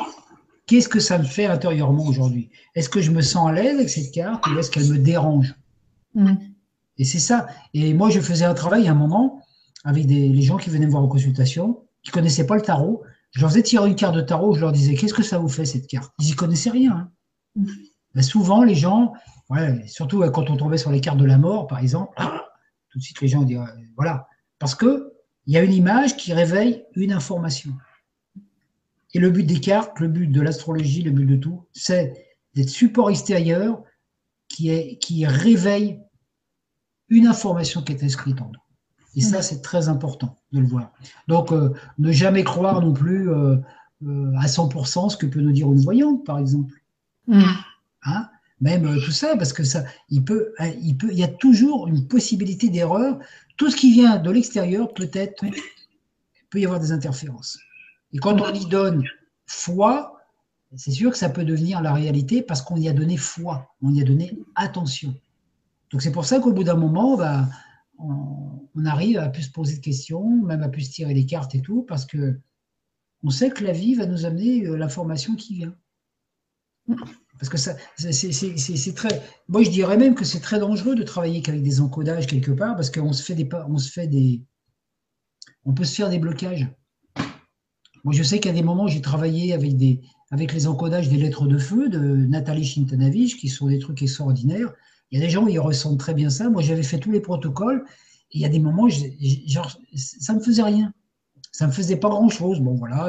qu'est-ce que ça me fait intérieurement aujourd'hui? Est-ce que je me sens à l'aise avec cette carte ou est-ce qu'elle me dérange? Mm. Et c'est ça. Et moi, je faisais un travail à un moment avec des, les gens qui venaient me voir en consultation, qui connaissaient pas le tarot. Je leur faisais tirer une carte de tarot, je leur disais qu'est-ce que ça vous fait cette carte? Ils y connaissaient rien. Hein. Mm. Ben, souvent, les gens, surtout quand on tombait sur les cartes de la mort, par exemple, [clears throat] tout de suite les gens disaient voilà, parce que il y a une image qui réveille une information. Et le but des cartes, le but de l'astrologie, le but de tout, c'est d'être support extérieur qui, est, qui réveille une information qui est inscrite en nous. Et ça, c'est très important de le voir. Donc, euh, ne jamais croire non plus euh, euh, à 100% ce que peut nous dire une voyante, par exemple. Mm. Hein? Même tout ça, parce que ça, il peut, il peut, il y a toujours une possibilité d'erreur. Tout ce qui vient de l'extérieur, peut-être, peut y avoir des interférences. Et quand on y donne foi, c'est sûr que ça peut devenir la réalité parce qu'on y a donné foi, on y a donné attention. Donc c'est pour ça qu'au bout d'un moment, on, va, on, arrive à plus se poser de questions, même à plus tirer les cartes et tout, parce que on sait que la vie va nous amener euh, l'information qui vient. Parce que c'est très. Moi, je dirais même que c'est très dangereux de travailler qu'avec des encodages quelque part, parce qu'on se fait des, on se fait des, on peut se faire des blocages. Moi, je sais qu'à des moments, j'ai travaillé avec, des, avec les encodages des lettres de feu de Nathalie Shintanavich, qui sont des trucs extraordinaires. Il y a des gens, ils ressentent très bien ça. Moi, j'avais fait tous les protocoles. Et il y a des moments, genre, ça me faisait rien. Ça ne me faisait pas grand-chose. Bon, voilà,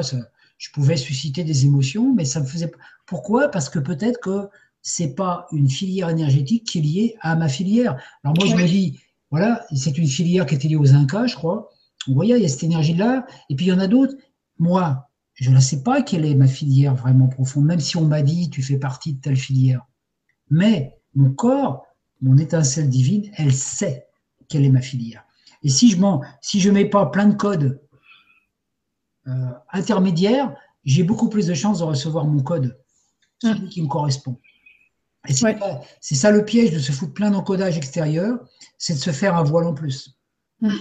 je pouvais susciter des émotions, mais ça me faisait. Pourquoi? Parce que peut-être que c'est pas une filière énergétique qui est liée à ma filière. Alors moi, je me dis, voilà, c'est une filière qui était liée aux Incas, je crois. Vous voyez, il y a cette énergie-là. Et puis il y en a d'autres moi, je ne sais pas quelle est ma filière vraiment profonde, même si on m'a dit tu fais partie de telle filière. Mais mon corps, mon étincelle divine, elle sait quelle est ma filière. Et si je ne si je mets pas plein de codes euh, intermédiaires, j'ai beaucoup plus de chances de recevoir mon code, celui hum. qui me correspond. Et c'est ça le piège de se foutre plein d'encodages extérieurs, c'est de se faire un voile en plus. Hum.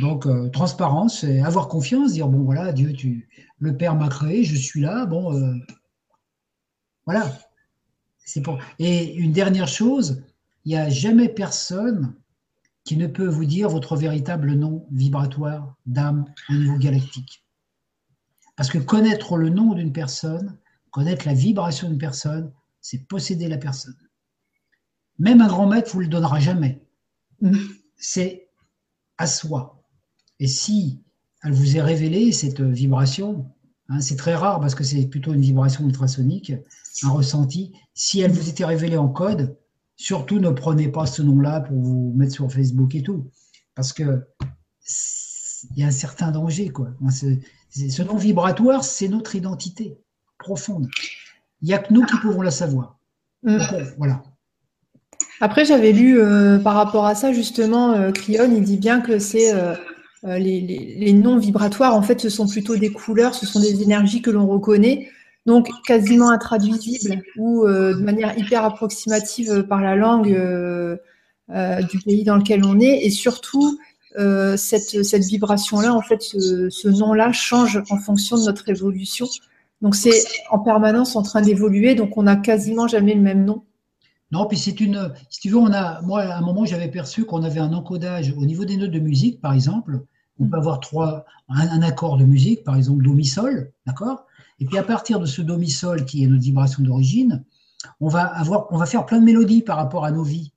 Donc, euh, transparence, c'est avoir confiance, dire bon, voilà, Dieu, tu, le Père m'a créé, je suis là, bon, euh, voilà. C'est pour. Et une dernière chose, il n'y a jamais personne qui ne peut vous dire votre véritable nom vibratoire d'âme au niveau galactique. Parce que connaître le nom d'une personne, connaître la vibration d'une personne, c'est posséder la personne. Même un grand maître vous le donnera jamais. Mm. C'est à soi. Et si elle vous est révélée, cette vibration, hein, c'est très rare parce que c'est plutôt une vibration ultrasonique, un ressenti, si elle vous était révélée en code, surtout ne prenez pas ce nom-là pour vous mettre sur Facebook et tout. Parce que il y a un certain danger. Quoi. Ce nom vibratoire, c'est notre identité profonde. Il n'y a que nous qui pouvons la savoir. Mm. voilà. Après, j'avais lu euh, par rapport à ça, justement, euh, il dit bien que c'est euh, les, les, noms vibratoires, en fait, ce sont plutôt des couleurs, ce sont des énergies que l'on reconnaît, donc quasiment intraduisibles ou de manière hyper approximative par la langue du pays dans lequel on est. Et surtout, cette, cette vibration-là, en fait, ce, ce nom-là change en fonction de notre évolution. Donc c'est en permanence en train d'évoluer, donc on n'a quasiment jamais le même nom. Non, puis c'est une. Si tu veux, on a. Moi, à un moment, j'avais perçu qu'on avait un encodage au niveau des notes de musique, par exemple. On peut avoir trois, un, accord de musique, par exemple do mi sol, d'accord? Et puis à partir de ce do mi sol qui est notre vibration d'origine, on va avoir, on va faire plein de mélodies par rapport à nos vies.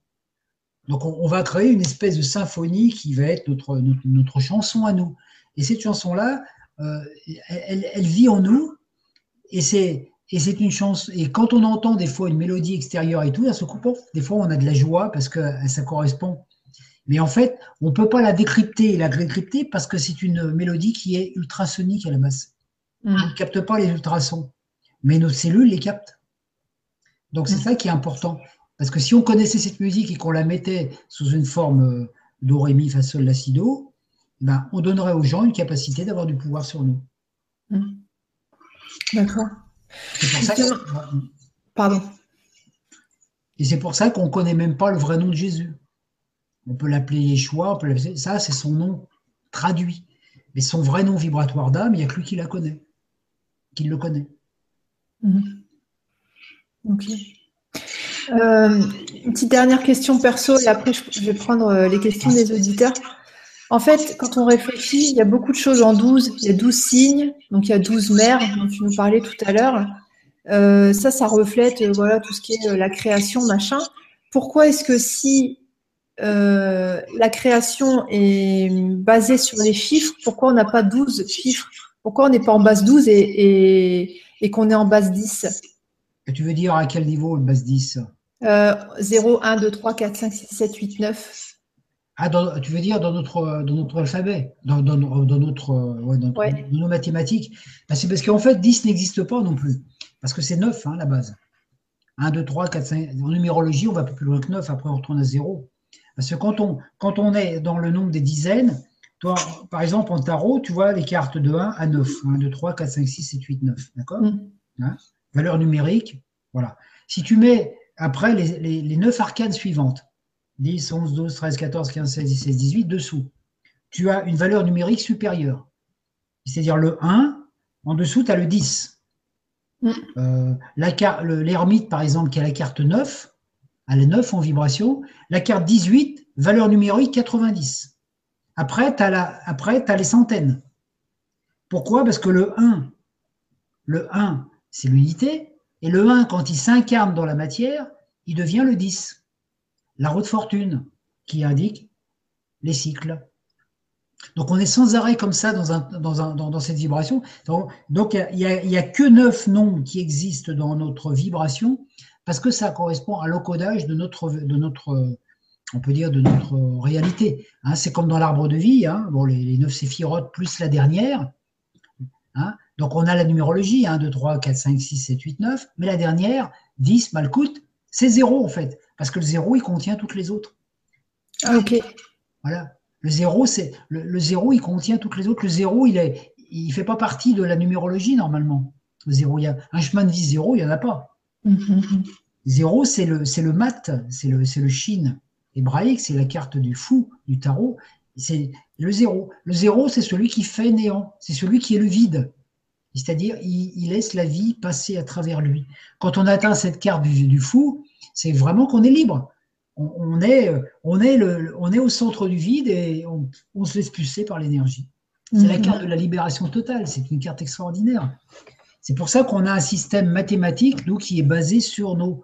Donc on, va créer une espèce de symphonie qui va être notre notre, chanson à nous. Et cette chanson là, euh, elle, elle vit en nous. Et c'est et c'est une chance. Et quand on entend des fois une mélodie extérieure et tout, à ce coup, des fois on a de la joie parce que ça correspond. Mais en fait, on ne peut pas la décrypter et la décrypter parce que c'est une mélodie qui est ultrasonique à la base. Mm. On ne capte pas les ultrasons, mais nos cellules les captent. Donc c'est mm. ça qui est important. Parce que si on connaissait cette musique et qu'on la mettait sous une forme euh, do, ré, mi, fa, sol, la, si, do, ben, on donnerait aux gens une capacité d'avoir du pouvoir sur nous. Mm. D'accord. Pardon. Et c'est pour ça qu'on ne connaît même pas le vrai nom de Jésus. On peut l'appeler Yeshua, on peut ça c'est son nom traduit. Mais son vrai nom vibratoire d'âme, il n'y a que lui qui la connaît, qui le connaît. Mhm. Ok. Euh, une petite dernière question perso, et après je vais prendre euh, les questions des auditeurs. En fait, quand on réfléchit, il y a beaucoup de choses en 12. Il y a 12 signes, donc il y a 12 mers dont tu nous parlais tout à l'heure. Euh, ça, ça reflète voilà, tout ce qui est la création, machin. Pourquoi est-ce que si la création est basée sur les chiffres, pourquoi on n'a pas 12 chiffres? Pourquoi on n'est pas en base 12 et, et qu'on est en base 10 tu veux dire à quel niveau le base 10 0, 1, 2, 3, 4, 5, 6, 7, 8, 9. Ah, tu veux dire dans notre, dans notre alphabet, dans, dans, dans notre, ouais, dans, nos mathématiques? Ben, C'est parce qu'en fait, 10 n'existe pas non plus. Parce que c'est 9, hein, la base. 1, 2, 3, 4, 5. En numérologie, on va plus loin que 9, après on retourne à 0. Parce que quand on, quand on est dans le nombre des dizaines, toi, par exemple, en tarot, tu vois les cartes de 1 à 9. 1, 2, 3, 4, 5, 6, 7, 8, 9. D'accord? Mm. hein? Valeur numérique, voilà. Si tu mets après les, les, 9 arcanes suivantes, 10, 11, 12, 13, 14, 15, 16, 17, 18, dessous, tu as une valeur numérique supérieure. C'est-à-dire le 1, en dessous, tu as le 10. Mm. Euh, L'ermite, par exemple, qui a la carte 9, elle est 9 en vibration. La carte 18, valeur numérique 90. Après, tu as, as, les centaines. Pourquoi? Parce que le 1, le 1, c'est l'unité. Et le 1, quand il s'incarne dans la matière, il devient le 10. La roue de fortune, qui indique les cycles. Donc on est sans arrêt comme ça dans, un, cette vibration. Donc, il n'y a, que neuf noms qui existent dans notre vibration parce que ça correspond à l'encodage de notre, de notre, on peut dire, de notre réalité. Hein, c'est comme dans l'arbre de vie, hein. bon, les, neuf séphirotes plus la dernière. Hein. Donc on a la numérologie, 1, 2, 3, 4, 5, 6, 7, 8, 9, mais la dernière, 10, Malkout, c'est zéro en fait, parce que le zéro, il contient toutes les autres. Ah, ok. Voilà. Le zéro, c'est le, zéro, il contient toutes les autres. Le zéro, il est, il fait pas partie de la numérologie normalement. Le zéro, il y a un chemin de vie zéro, il y en a pas. Mm-hmm. Zéro, c'est le, c'est le mat, c'est le, c'est le chine hébraïque, c'est la carte du fou, du tarot. C'est le zéro. Le zéro, c'est celui qui fait néant, c'est celui qui est le vide. C'est-à-dire, il, laisse la vie passer à travers lui. Quand on atteint cette carte du, fou, c'est vraiment qu'on est libre. On, est, on, est le, on est au centre du vide et on, se laisse pousser par l'énergie. C'est la mhm. carte de la libération totale. C'est une carte extraordinaire. C'est pour ça qu'on a un système mathématique, nous, qui est basé sur nos,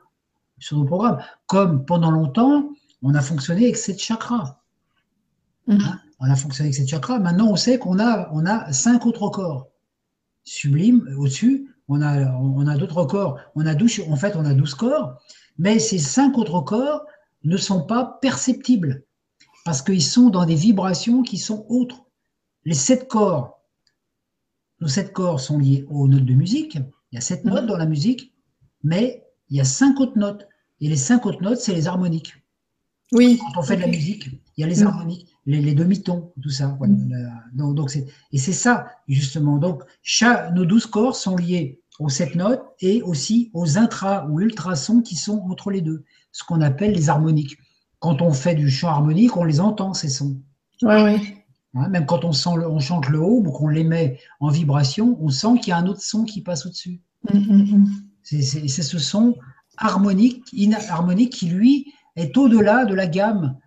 sur nos programmes. Comme pendant longtemps, on a fonctionné avec cette chakras. Mhm. Hein, on a fonctionné avec cette chakras. Maintenant, on sait qu'on a, on a cinq autres corps sublime au-dessus. On a, on a d'autres corps. On a 12, en fait, on a 12 corps, mais ces cinq autres corps ne sont pas perceptibles parce qu'ils sont dans des vibrations qui sont autres. Les sept corps, nos sept corps sont liés aux notes de musique. Il y a sept notes dans la musique, mais il y a cinq autres notes. Et les cinq autres notes, c'est les harmoniques. Oui. Quand on fait de la musique, il y a les harmoniques les, demi-tons, tout ça. Mm. Donc, et c'est ça, justement. Donc, nos douze corps sont liés aux sept notes et aussi aux intra ou ultrasons qui sont entre les deux, ce qu'on appelle les harmoniques. Quand on fait du chant harmonique, on les entend, ces sons. Oui, oui. Hein, même quand on, sent on chante le haut ou qu'on les met en vibration, on sent qu'il y a un autre son qui passe au-dessus. Mm, mm, c'est ce son harmonique, inharmonique qui, lui, est au-delà de la gamme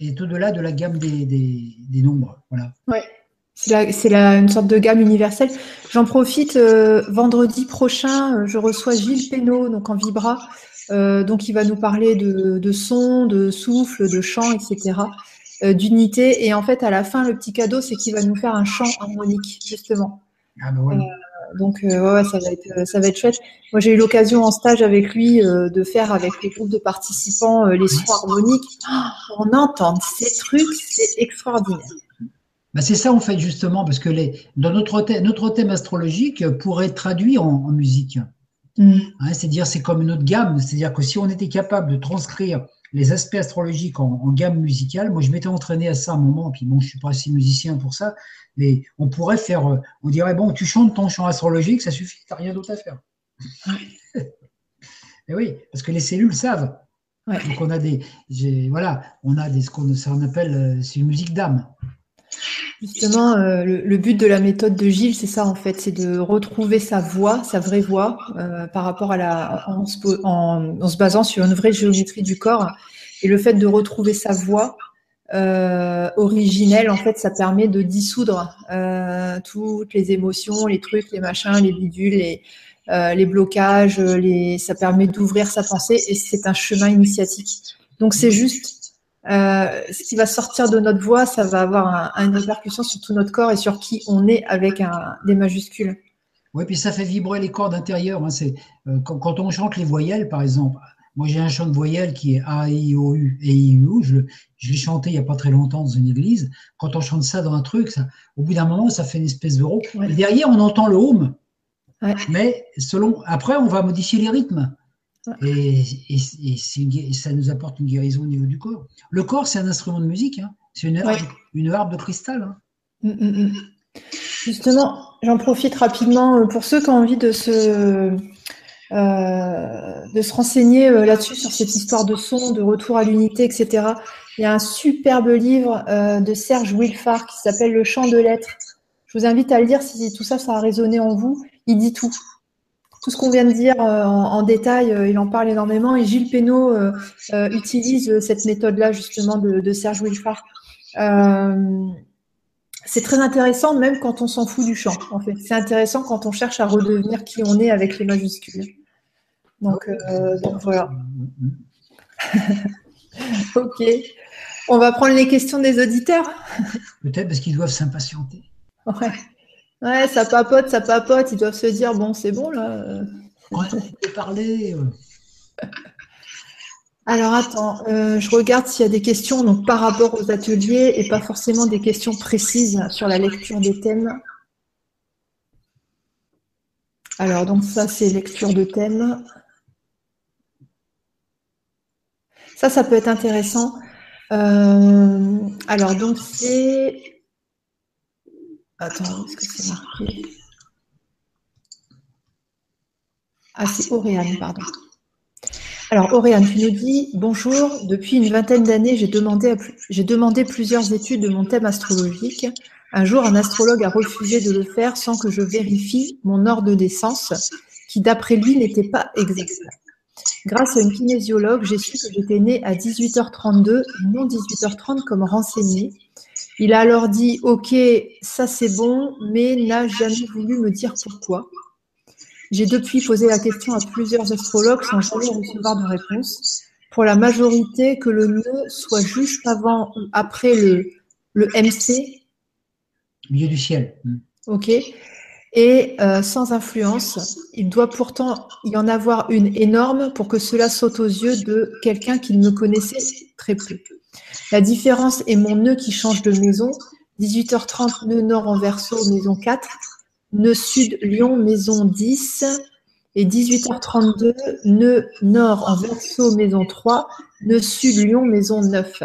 est au-delà de la gamme des, des, nombres. Voilà. Ouais. C'est une sorte de gamme universelle. J'en profite, euh, vendredi prochain, euh, je reçois Gilles Pénaud, donc en Vibra. Euh, donc, il va nous parler de, de son, de souffle, de chant, etc., d'unité. Et en fait, à la fin, le petit cadeau, c'est qu'il va nous faire un chant harmonique, justement. Ah ben voilà. Donc, euh, ouais, ça va être, euh, ça va être chouette. Moi, j'ai eu l'occasion en stage avec lui euh, de faire avec les groupes de participants les sons harmoniques. Oh, on entend ces trucs, c'est extraordinaire. Bah, c'est ça en fait justement parce que les, dans notre thème, notre thème astrologique pourrait être traduit en, musique. Mm. Hein, c'est-à-dire c'est comme une autre gamme. C'est-à-dire que si on était capable de transcrire les aspects astrologiques en, gamme musicale. Moi, je m'étais entraîné à ça un moment, puis bon, je suis pas assez musicien pour ça, mais on pourrait faire, euh, on dirait, bon, tu chantes ton chant astrologique, ça suffit, tu n'as rien d'autre à faire. [laughs] et oui, parce que les cellules savent. Donc on a des, voilà, on a des, ce qu'on appelle, euh, c'est une musique d'âme. Justement, euh, le, but de la méthode de Gilles, c'est ça en fait, c'est de retrouver sa voix, sa vraie voix, euh, par rapport à la, en se, basant sur une vraie géométrie du corps. Et le fait de retrouver sa voix originelle, en fait, ça permet de dissoudre toutes les émotions, les trucs, les machins, les bidules, les, euh, les blocages, les... ça permet d'ouvrir sa pensée et c'est un chemin initiatique. Donc c'est juste euh, ce qui va sortir de notre voix, ça va avoir une répercussion sur tout notre corps et sur qui on est avec un, des majuscules. Oui, puis ça fait vibrer les cordes intérieures. Hein. C'est, euh, quand, on chante les voyelles, par exemple, moi j'ai un chant de voyelles qui est A, I, O, U et I, U. Je, je l'ai chanté il n'y a pas très longtemps dans une église. Quand on chante ça dans un truc, ça, au bout d'un moment, ça fait une espèce de. Et derrière, on entend le home. Mais selon, après, on va modifier les rythmes. Et, ça nous apporte une guérison au niveau du corps. Le corps, c'est un instrument de musique. Hein. C'est une, harpe, une harpe de cristal. Hein. Mm, mm, mm. Justement, j'en profite rapidement euh, pour ceux qui ont envie de se, euh, de se renseigner euh, là-dessus, sur cette histoire de son, de retour à l'unité, etc. Il y a un superbe livre de Serge Wilfard qui s'appelle Le chant de l'être. Je vous invite à le lire si tout ça, ça a résonné en vous il dit tout. Tout ce qu'on vient de dire euh, en, détail, euh, il en parle énormément. Et Gilles Pénaud euh, utilise cette méthode-là, justement, de, Serge Wilfard. c'est très intéressant, même quand on s'en fout du chant, en fait. C'est intéressant quand on cherche à redevenir qui on est avec les majuscules. Donc, donc voilà. [laughs] ok. On va prendre les questions des auditeurs. Peut-être parce qu'ils doivent s'impatienter. Ouais. Ouais, ça papote, ça papote. Ils doivent se dire bon, c'est bon là. Ouais, on peut parler. Alors attends, euh, je regarde s'il y a des questions donc par rapport aux ateliers et pas forcément des questions précises sur la lecture des thèmes. Alors donc ça c'est lecture de thèmes. Ça, ça peut être intéressant. Euh, alors donc c'est Attends, est-ce que c'est marqué Ah, c'est Auréane, pardon. Alors, Auréane, tu nous dis Bonjour, depuis une vingtaine d'années, j'ai demandé, demandé plusieurs études de mon thème astrologique. Un jour, un astrologue a refusé de le faire sans que je vérifie mon ordre de naissance, qui d'après lui n'était pas exact. Grâce à une kinésiologue, j'ai su que j'étais née à 18h32, non 18h30 comme renseigné, il a alors dit Ok, ça c'est bon, mais n'a jamais voulu me dire pourquoi. J'ai depuis posé la question à plusieurs astrologues sans jamais recevoir de réponse. Pour la majorité, que le nœud soit juste avant ou après le, le MC. Milieu du ciel. Ok. Et euh, sans influence, il doit pourtant y en avoir une énorme pour que cela saute aux yeux de quelqu'un qui ne me connaissait très peu. La différence est mon nœud qui change de maison. 18h30, nœud nord en verso, maison 4. Nœud sud, Lyon, maison 10. Et 18h32, nœud nord en verso, maison 3. Nœud sud, Lyon, maison 9.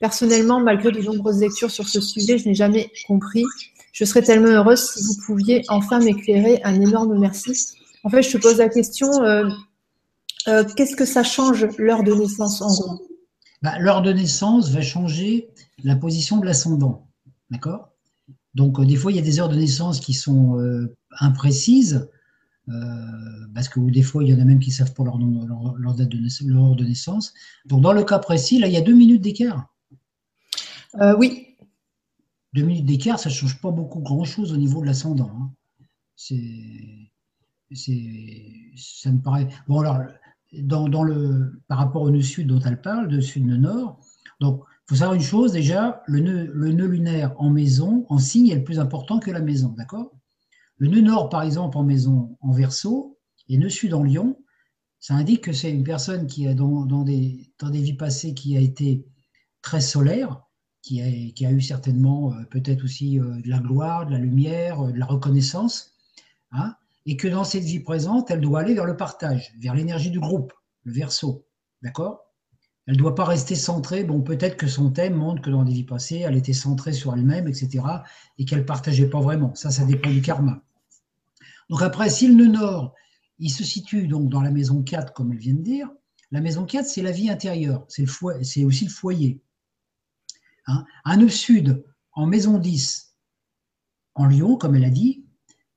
Personnellement, malgré de nombreuses lectures sur ce sujet, je n'ai jamais compris. Je serais tellement heureuse si vous pouviez enfin m'éclairer. Un énorme merci. En fait, je te pose la question, euh, euh, qu'est-ce que ça change l'heure de naissance en gros? Bah, L'heure de naissance va changer la position de l'ascendant. D'accord? Donc, euh, des fois, il y a des heures de naissance qui sont euh, imprécises, euh, parce que des fois, il y en a même qui ne savent pas leur, leur, date de naissance, leur heure de naissance. Donc, dans le cas précis, là, il y a deux minutes d'écart. oui. Deux minutes d'écart, ça ne change pas beaucoup grand-chose au niveau de l'ascendant. Hein. C'est, ça me paraît. Bon, alors, dans, le, par rapport au nœud sud dont elle parle, de sud-nord. Donc, il faut savoir une chose déjà, le nœud, le nœud lunaire en maison, en signe, est le plus important que la maison, d'accord? Le nœud nord, par exemple, en maison, en verso, et nœud sud en lion, ça indique que c'est une personne qui a, dans, des, dans des vies passées, qui a été très solaire, qui a, qui a eu certainement euh, peut-être aussi euh, de la gloire, de la lumière, euh, de la reconnaissance. Hein et que dans cette vie présente, elle doit aller vers le partage, vers l'énergie du groupe, le verso. D'accord? Elle ne doit pas rester centrée. Bon, peut-être que son thème montre que dans des vies passées, elle était centrée sur elle-même, etc. et qu'elle ne partageait pas vraiment. Ça, ça dépend du karma. Donc après, si le nœud nord, il se situe donc dans la maison 4, comme elle vient de dire, La maison 4, c'est la vie intérieure, c'est aussi le foyer. Hein? un nœud sud en maison 10, en Lyon, comme elle a dit,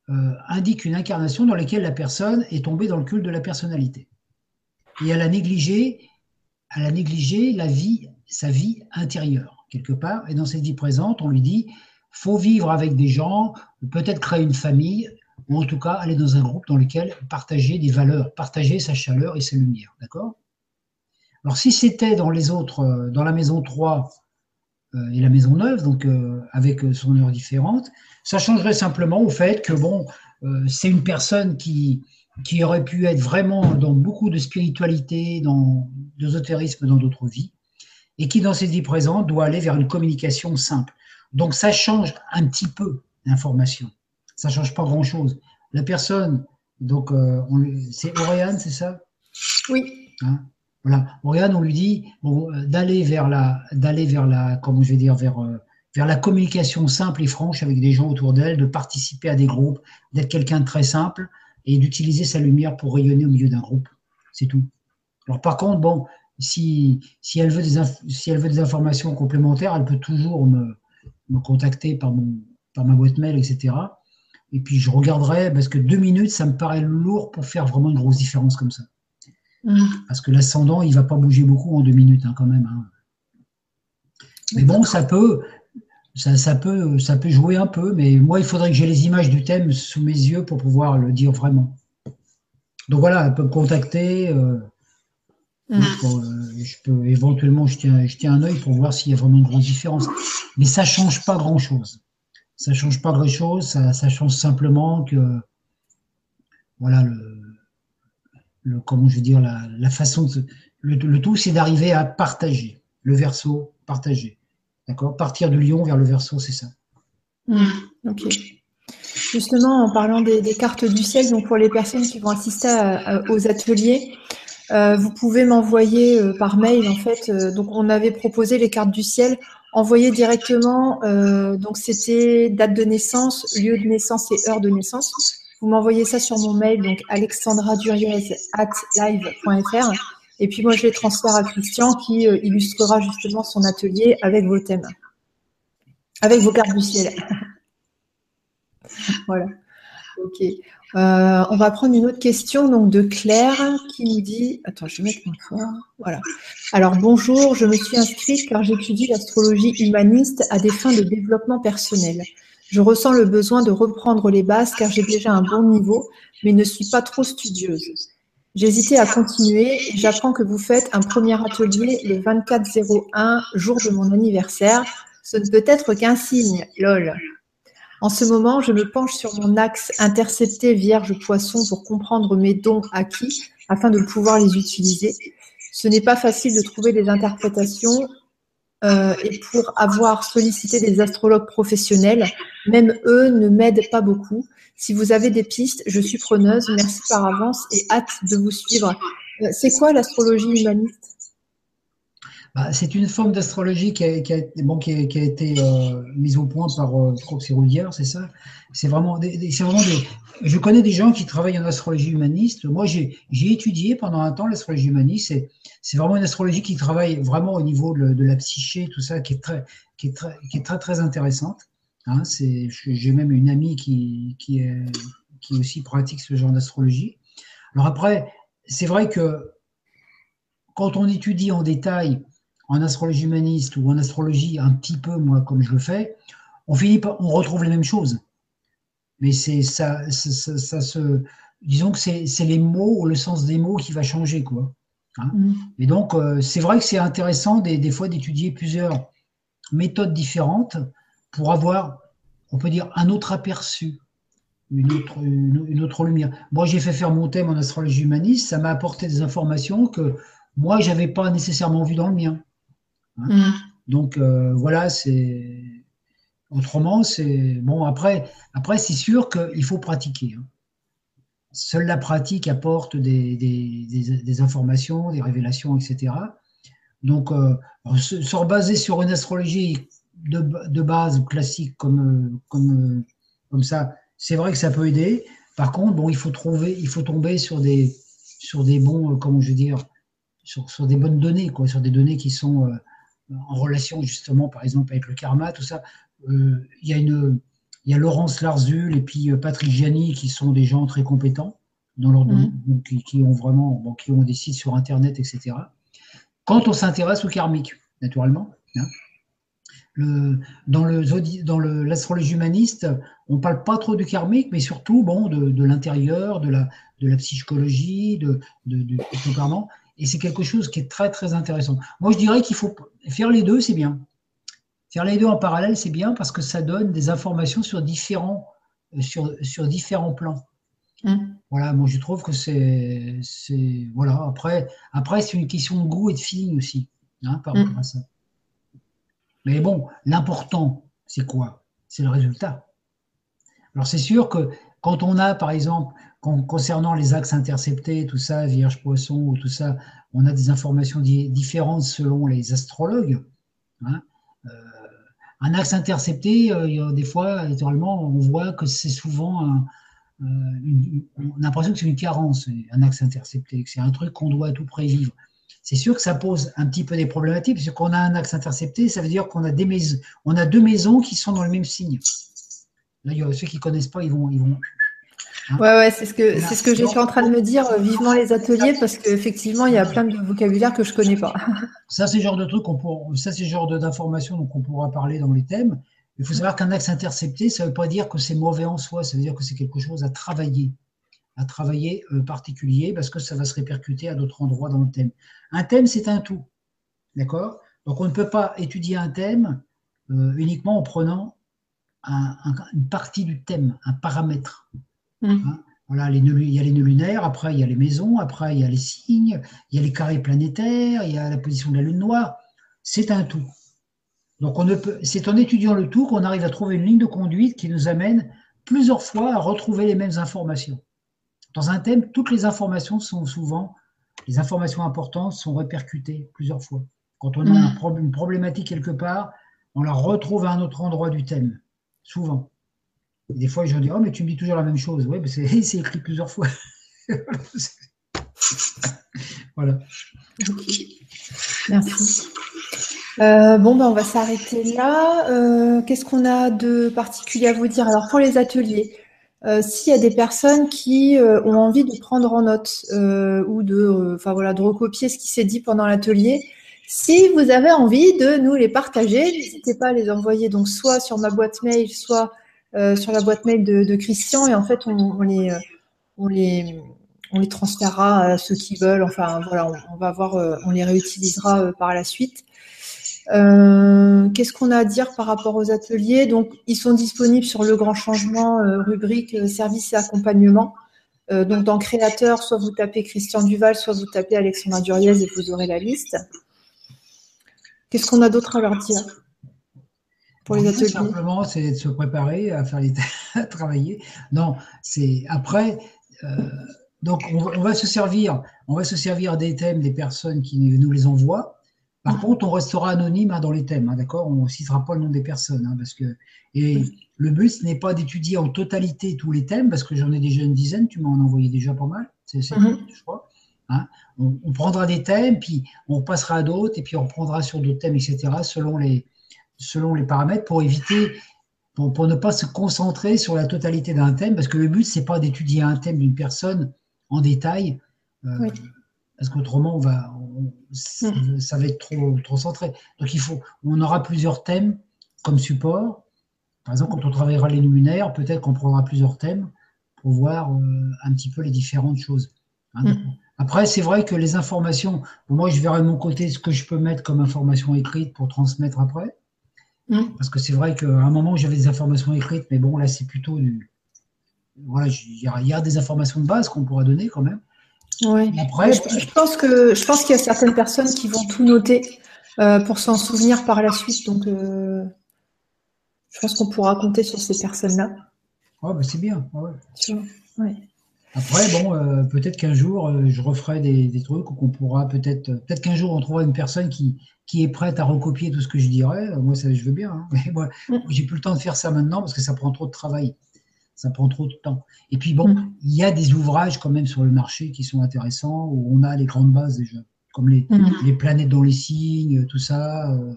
indique une incarnation dans laquelle la personne est tombée dans le culte de la personnalité. Et elle a négligé, elle a négligé la vie, sa vie intérieure, quelque part. Et dans cette vie présente, on lui dit faut vivre avec des gens, peut-être créer une famille, ou en tout cas aller dans un groupe dans lequel partager des valeurs, partager sa chaleur et ses lumières. D'accord? Alors si c'était dans les autres, euh, dans la maison 3 euh, et la maison 9, donc euh, avec son heure différente, ça changerait simplement au fait que bon, c'est une personne qui, qui aurait pu être vraiment dans beaucoup de spiritualité, dans d'ésotérisme dans d'autres vies, et qui dans cette vie présente doit aller vers une communication simple. Donc ça change un petit peu l'information ça change pas grand-chose. La personne, donc, euh, c'est Oriane, c'est ça? Oui. Hein? Voilà. On lui dit euh, d'aller vers la, d'aller vers la, comment je vais dire, vers, euh, vers la communication simple et franche avec des gens autour d'elle, de participer à des groupes, d'être quelqu'un de très simple et d'utiliser sa lumière pour rayonner au milieu d'un groupe. C'est tout. Alors par contre, bon, si, elle veut des informations complémentaires, elle peut toujours me, contacter par ma boîte mail, etc. Et puis je regarderai, parce que deux minutes, ça me paraît lourd pour faire vraiment une grosse différence comme ça. Mm. Parce que l'ascendant, il ne va pas bouger beaucoup en deux minutes hein, quand même. Hein. Mais bon, ça peut, ça, peut, ça peut jouer un peu, mais moi, il faudrait que j'ai les images du thème sous mes yeux pour pouvoir le dire vraiment. Donc voilà, elle peut me contacter. Euh, mm. euh, je peux éventuellement jeter un, jeter un œil pour voir s'il y a vraiment une grosse différence. Mais ça ne change pas grand-chose ça change pas grand-chose, ça, ça, change simplement que, voilà, le, le je veux dire, la, façon de, le, tout, c'est d'arriver à partager, le verso, partager. D'accord? Partir de Lyon vers le verso, c'est ça. Ok. Justement, en parlant des, cartes du ciel, donc pour les personnes qui vont assister aux ateliers, euh, vous pouvez m'envoyer euh, par mail, en fait. Euh, donc, on avait proposé les cartes du ciel envoyer directement, donc c'était date de naissance, lieu de naissance et heure de naissance. Vous m'envoyez ça sur mon mail, donc alexandraduriez.live.fr. Et puis moi, je les transfère à Christian qui euh, illustrera justement son atelier avec vos thèmes, avec vos cartes du ciel. [laughs] voilà. Ok. Euh, on va prendre une autre question donc de Claire qui nous dit Attends, je vais mettre mon fois. Voilà. Alors bonjour, je me suis inscrite car j'étudie l'astrologie humaniste à des fins de développement personnel. Je ressens le besoin de reprendre les bases car j'ai déjà un bon niveau, mais ne suis pas trop studieuse. J'hésitais à continuer j'apprends que vous faites un premier atelier le 24-01, jour de mon anniversaire. Ce ne peut être qu'un signe, lol. En ce moment, je me penche sur mon axe intercepté Vierge-Poisson pour comprendre mes dons acquis afin de pouvoir les utiliser. Ce n'est pas facile de trouver des interprétations euh, et pour avoir sollicité des astrologues professionnels, même eux ne m'aident pas beaucoup. Si vous avez des pistes, je suis preneuse. Merci par avance et hâte de vous suivre. Euh, c'est quoi l'astrologie humaniste? Bah, c'est une forme d'astrologie qui a, été euh, mise au point par, euh, que c'est ça? C'est vraiment, des, vraiment je connais des gens qui travaillent en astrologie humaniste. Moi, j'ai étudié pendant un temps l'astrologie humaniste. C'est vraiment une astrologie qui travaille vraiment au niveau de, la psyché, tout ça, qui est très, qui est très, qui est très, très intéressante. Hein, j'ai même une amie qui, qui, qui aussi pratique ce genre d'astrologie. Alors après, c'est vrai que quand on étudie en détail en astrologie humaniste ou en astrologie un petit peu, moi, comme je le fais, on finit par, on retrouve les mêmes choses. Mais c'est ça, ça, se, disons que c'est les mots ou le sens des mots qui va changer, quoi. Hein. Mm. Et donc, euh, c'est vrai que c'est intéressant des, des fois d'étudier plusieurs méthodes différentes pour avoir, on peut dire, un autre aperçu, une autre, une, autre lumière. Moi, j'ai fait faire mon thème en astrologie humaniste, ça m'a apporté des informations que moi, j'avais pas nécessairement vu dans le mien. Hein. Mm. Donc euh, voilà, c'est autrement, c'est bon. Après, après c'est sûr qu'il faut pratiquer. Hein. Seule la pratique apporte des, des, informations, des révélations, etc. Donc, euh, se, rebaser sur une astrologie de, de base classique comme, comme, comme ça, c'est vrai que ça peut aider. Par contre, bon, il faut trouver, il faut tomber sur des, sur des bons, euh, comment je veux dire, sur, des bonnes données, quoi, sur des données qui sont en relation justement, par exemple, avec le karma, tout ça. Il y a une, il y a Laurence Larzul et puis Patrick Gianni qui sont des gens très compétents dans leur mmh. qui, ont vraiment, qui ont des sites sur Internet, etc. Quand on s'intéresse au karmique, naturellement. Hein, le, dans l'astrologie humaniste, on ne parle pas trop du karmique, mais surtout bon, de, l'intérieur, de la, de la psychologie, de, de, de Et c'est quelque chose qui est très, très intéressant. Moi, je dirais qu'il faut faire les deux, c'est bien. Faire les deux en parallèle, c'est bien parce que ça donne des informations sur différents, sur, sur différents plans. Mmh. Voilà, moi je trouve que c'est. Voilà, après, après c'est une question de goût et de feeling aussi, hein, par rapport mmh. à ça. Mais bon, l'important, c'est quoi? C'est le résultat. Alors c'est sûr que quand on a, par exemple, concernant les axes interceptés, tout ça, Vierge Poisson ou tout ça, on a des informations différentes selon les astrologues. Hein, euh, un axe intercepté, euh, des fois, naturellement, on voit que c'est souvent un, euh, on a l'impression que c'est une carence, un axe intercepté, que c'est un truc qu'on doit à tout près vivre. C'est sûr que ça pose un petit peu des problématiques, parce qu'on a un axe intercepté, ça veut dire qu'on a, deux maisons qui sont dans le même signe. Là, ceux qui ne connaissent pas, ils vont. Ils vont. Ouais, ouais, c'est ce que, c'est ce que j'étais en train de me dire, euh, vivement les ateliers, parce qu'effectivement, il y a plein de vocabulaire que je ne connais pas. [laughs] Ça, c'est le genre de truc qu'on ça, c'est genre d'informations dont on pourra parler dans les thèmes. Il faut savoir qu'un axe intercepté, ça ne veut pas dire que c'est mauvais en soi, ça veut dire que c'est quelque chose à travailler, à travailler euh, particulier, parce que ça va se répercuter à d'autres endroits dans le thème. Un thème, c'est un tout. D'accord? Donc on ne peut pas étudier un thème euh, uniquement en prenant une partie du thème, un paramètre. Mmh. Hein voilà, les il y a les nœuds lunaires, après il y a les maisons, après il y a les signes, il y a les carrés planétaires, il y a la position de la lune noire. C'est un tout. Donc on c'est en étudiant le tout qu'on arrive à trouver une ligne de conduite qui nous amène plusieurs fois à retrouver les mêmes informations. Dans un thème, toutes les informations sont souvent, les informations importantes sont répercutées plusieurs fois. Quand on a mm. une problématique quelque part, on la retrouve à un autre endroit du thème, souvent. Des fois, je dis, oh, mais tu me dis toujours la même chose. Oui, mais c'est [laughs] écrit plusieurs fois. [laughs] voilà. Merci. Euh, bon, ben, on va s'arrêter là. Euh, qu'est-ce qu'on a de particulier à vous dire? Alors, pour les ateliers, euh, s'il y a des personnes qui ont envie de prendre en note ou de, enfin voilà, de recopier ce qui s'est dit pendant l'atelier, si vous avez envie de nous les partager, n'hésitez pas à les envoyer donc soit sur ma boîte mail, soit sur la boîte mail de, Christian, et en fait, on, les, on les, transférera à ceux qui veulent. Enfin, voilà, on, va voir, on les réutilisera par la suite. Euh, qu'est-ce qu'on a à dire par rapport aux ateliers? Donc, ils sont disponibles sur le grand changement, euh, rubrique euh, service et accompagnement. donc, dans créateur, soit vous tapez Christian Duval, soit vous tapez Alexandra Duriez et vous aurez la liste. Qu'est-ce qu'on a d'autre à leur dire? Pour les ateliers Simplement, c'est de se préparer à faire les [laughs] à travailler. Non, c'est après. donc, on, on, va se servir, on va se servir des thèmes des personnes qui nous les envoient. Par contre, on restera anonyme hein, dans les thèmes, hein, d'accord? On ne citera pas le nom des personnes, hein, parce que et le but ce n'est pas d'étudier en totalité tous les thèmes, parce que j'en ai déjà une dizaine. Tu m'en as envoyé déjà pas mal, c'est mm je crois. On, prendra des thèmes, puis on passera à d'autres, et puis on reprendra sur d'autres thèmes, etc. Selon les selon les paramètres, pour éviter pour, ne pas se concentrer sur la totalité d'un thème, parce que le but c'est pas d'étudier un thème d'une personne en détail. Euh, parce qu'autrement, on va, mm. ça va être trop, trop centré. Donc, il faut, on aura plusieurs thèmes comme support. Par exemple, quand on travaillera les luminaires, peut-être qu'on prendra plusieurs thèmes pour voir euh, un petit peu les différentes choses. Hein, mm. Après, c'est vrai que les informations, moi, je verrai de mon côté ce que je peux mettre comme information écrite pour transmettre après. Parce que c'est vrai qu'à un moment, j'avais des informations écrites, mais bon, là, c'est plutôt du. Voilà, il y, a des informations de base qu'on pourra donner quand même. Ouais. Après, je, pense que je pense qu'il y a certaines personnes qui vont tout noter euh, pour s'en souvenir par la suite. Donc, euh, je pense qu'on pourra compter sur ces personnes-là. Ouais, bah c'est bien. Ouais. Après, bon, euh, peut-être qu'un jour, je referai des, trucs ou qu'on pourra peut-être, peut-être qu'un jour, on trouvera une personne qui, qui est prête à recopier tout ce que je dirais. Moi, ça, je veux bien. Hein. [laughs] Mais moi, mm. j'ai plus le temps de faire ça maintenant parce que ça prend trop de travail ça prend trop de temps. Et puis bon, mm. il y a des ouvrages quand même sur le marché qui sont intéressants, où on a les grandes bases déjà comme les, mhm. planètes dans les signes, tout ça. Euh,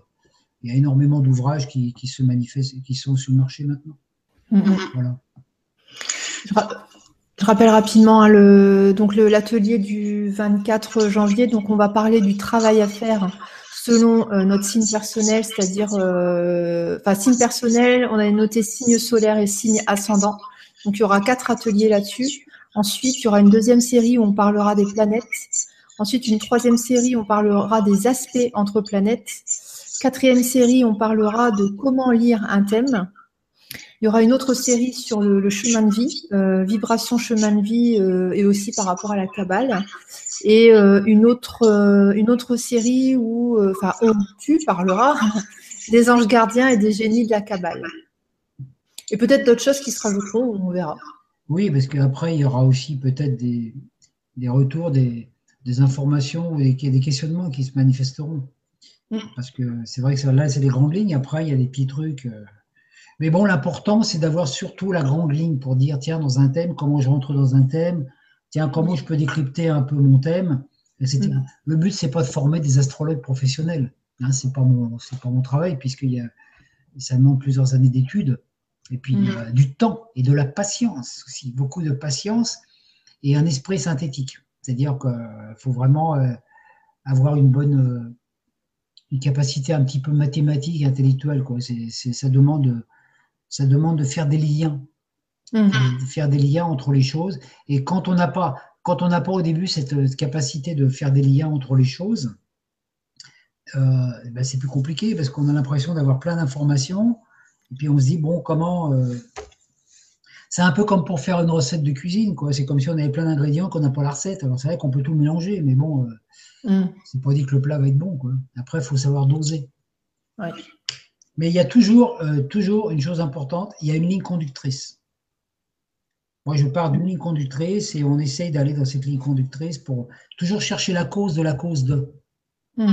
il y a énormément d'ouvrages qui, se manifestent et qui sont sur le marché maintenant. Voilà. Je rappelle rapidement hein, donc l'atelier du 24 janvier. Donc, on va parler du travail à faire selon euh, notre signe personnel, c'est-à-dire, euh, enfin, signe personnel, on a noté signe solaire et signe ascendant. Donc, il y aura quatre ateliers là-dessus. Ensuite, il y aura une deuxième série où on parlera des planètes. Ensuite, une troisième série, où on parlera des aspects entre planètes. Quatrième série, on parlera de comment lire un thème. Il y aura une autre série sur le, chemin de vie, euh, vibration chemin de vie euh, et aussi par rapport à la cabale. Et euh, une, autre, une autre série où, enfin, tu parleras [laughs] des anges gardiens et des génies de la cabale. Et peut-être d'autres choses qui se rajouteront, on verra. Oui, parce qu'après, il y aura aussi peut-être des, retours, des, informations ou des, des questionnements qui se manifesteront. Mm. Parce que c'est vrai que là, c'est des grandes lignes. Après, il y a des petits trucs. Mais bon, l'important, c'est d'avoir surtout la grande ligne pour dire, tiens, dans un thème, comment je rentre dans un thème, tiens, comment je peux décrypter un peu mon thème. Mm. Le but, c'est pas de former des astrologues professionnels. Hein, c'est pas mon, c'est pas mon travail puisque y a, ça demande plusieurs années d'études et puis mm. du temps et de la patience aussi, beaucoup de patience et un esprit synthétique. C'est-à-dire qu'il faut vraiment euh, avoir une bonne, euh, une capacité un petit peu mathématique, intellectuelle. Quoi. C'est, ça demande ça demande de faire des liens, mmh. de faire des liens entre les choses. Et quand on n'a pas, quand on n'a pas au début cette capacité de faire des liens entre les choses, euh, eh ben c'est plus compliqué parce qu'on a l'impression d'avoir plein d'informations. Et puis on se dit, bon, comment. Euh, c'est un peu comme pour faire une recette de cuisine, quoi. C'est comme si on avait plein d'ingrédients qu'on n'a pas la recette. Alors c'est vrai qu'on peut tout mélanger, mais bon, euh, mmh. c'est pas dit que le plat va être bon, quoi. Après, il faut savoir doser. Ouais. Mais il y a toujours, euh, toujours une chose importante, il y a une ligne conductrice. Moi, je pars d'une ligne conductrice et on essaye d'aller dans cette ligne conductrice pour toujours chercher la cause de la cause de. Hmm.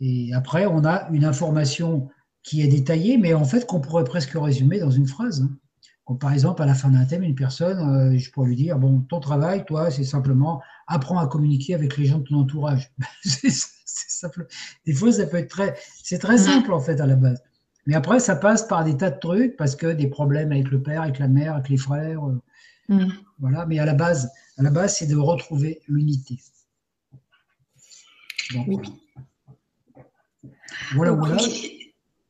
Et après, on a une information qui est détaillée, mais en fait qu'on pourrait presque résumer dans une phrase. Hein. Comme par exemple, à la fin d'un thème, une personne, euh, je pourrais lui dire, bon, ton travail, toi, c'est simplement apprends à communiquer avec les gens de ton entourage. [laughs] c'est simple. Des fois, ça peut être très, c'est très hmm. simple en fait à la base. Mais après, ça passe par des tas de trucs, parce que des problèmes avec le père, avec la mère, avec les frères. Euh, mm. Voilà. Mais à la base, à la base, c'est de retrouver l'unité. Voilà, voilà.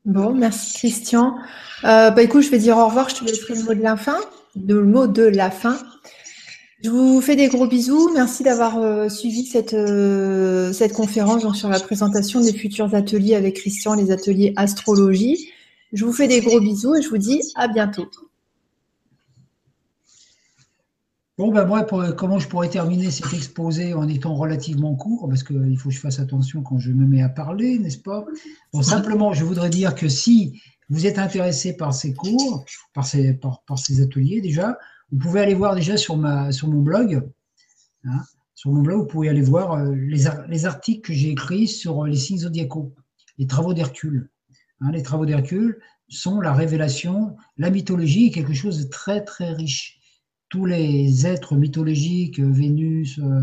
Bon, merci Christian. Euh, bah, écoute, je vais dire au revoir. Je te laisserai le mot de la fin. Le mot de la fin. Je vous fais des gros bisous. Merci d'avoir euh, suivi cette, euh, cette conférence sur la présentation des futurs ateliers avec Christian, les ateliers astrologie. Je vous fais des gros bisous et je vous dis à bientôt. Bon, ben moi, comment je pourrais terminer cet exposé en étant relativement court, parce qu'il faut que je fasse attention quand je me mets à parler, n'est-ce pas? Simplement, je voudrais dire que si vous êtes intéressé par ces cours, par ces, par ces ateliers déjà, vous pouvez aller voir déjà sur, mon blog. Hein, sur mon blog, vous pouvez aller voir euh, les, les articles que j'ai écrits sur les signes zodiacaux, les travaux d'Hercule. Hein, les travaux d'Hercule sont la révélation, la mythologie est quelque chose de très très riche. Tous les êtres mythologiques, Vénus, euh,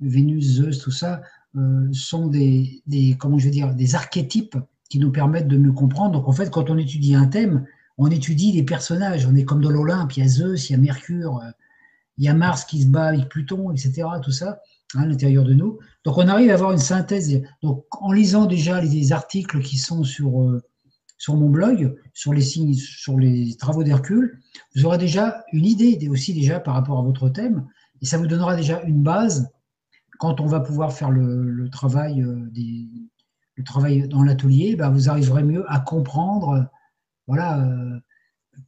Vénus, Zeus, tout ça, euh, sont des, comment je veux dire, des archétypes qui nous permettent de mieux comprendre. Donc en fait, quand on étudie un thème, on étudie les personnages. On est comme dans l'Olympe, il y a Zeus, il y a Mercure, euh, il y a Mars qui se bat avec Pluton, etc. Tout ça hein, à l'intérieur de nous. Donc on arrive à avoir une synthèse. Donc en lisant déjà les articles qui sont sur euh, sur mon blog, sur les signes, sur les travaux d'Hercule, vous aurez déjà une idée aussi déjà par rapport à votre thème, et ça vous donnera déjà une base quand on va pouvoir faire le, travail euh, le travail dans l'atelier. Ben, vous arriverez mieux à comprendre voilà euh,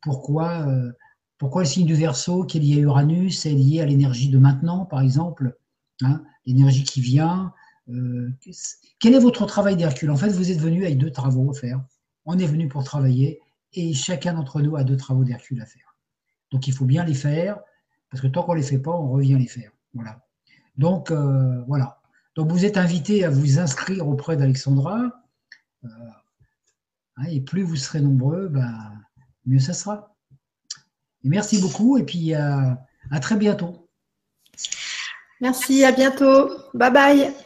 pourquoi, euh, pourquoi le signe du Verseau qui est lié à Uranus est lié à l'énergie de maintenant, par exemple, hein, l'énergie qui vient. Euh, quel est votre travail d'Hercule? En fait, vous êtes venu avec deux travaux à faire. On est venu pour travailler et chacun d'entre nous a deux travaux d'Hercule à faire. Donc il faut bien les faire, parce que tant qu'on ne les fait pas, on revient les faire. Voilà. Donc voilà. Donc vous êtes invité à vous inscrire auprès d'Alexandra. Et plus vous serez nombreux, ben, mieux ça sera. merci beaucoup et puis à très bientôt. Merci, à bientôt. Bye bye.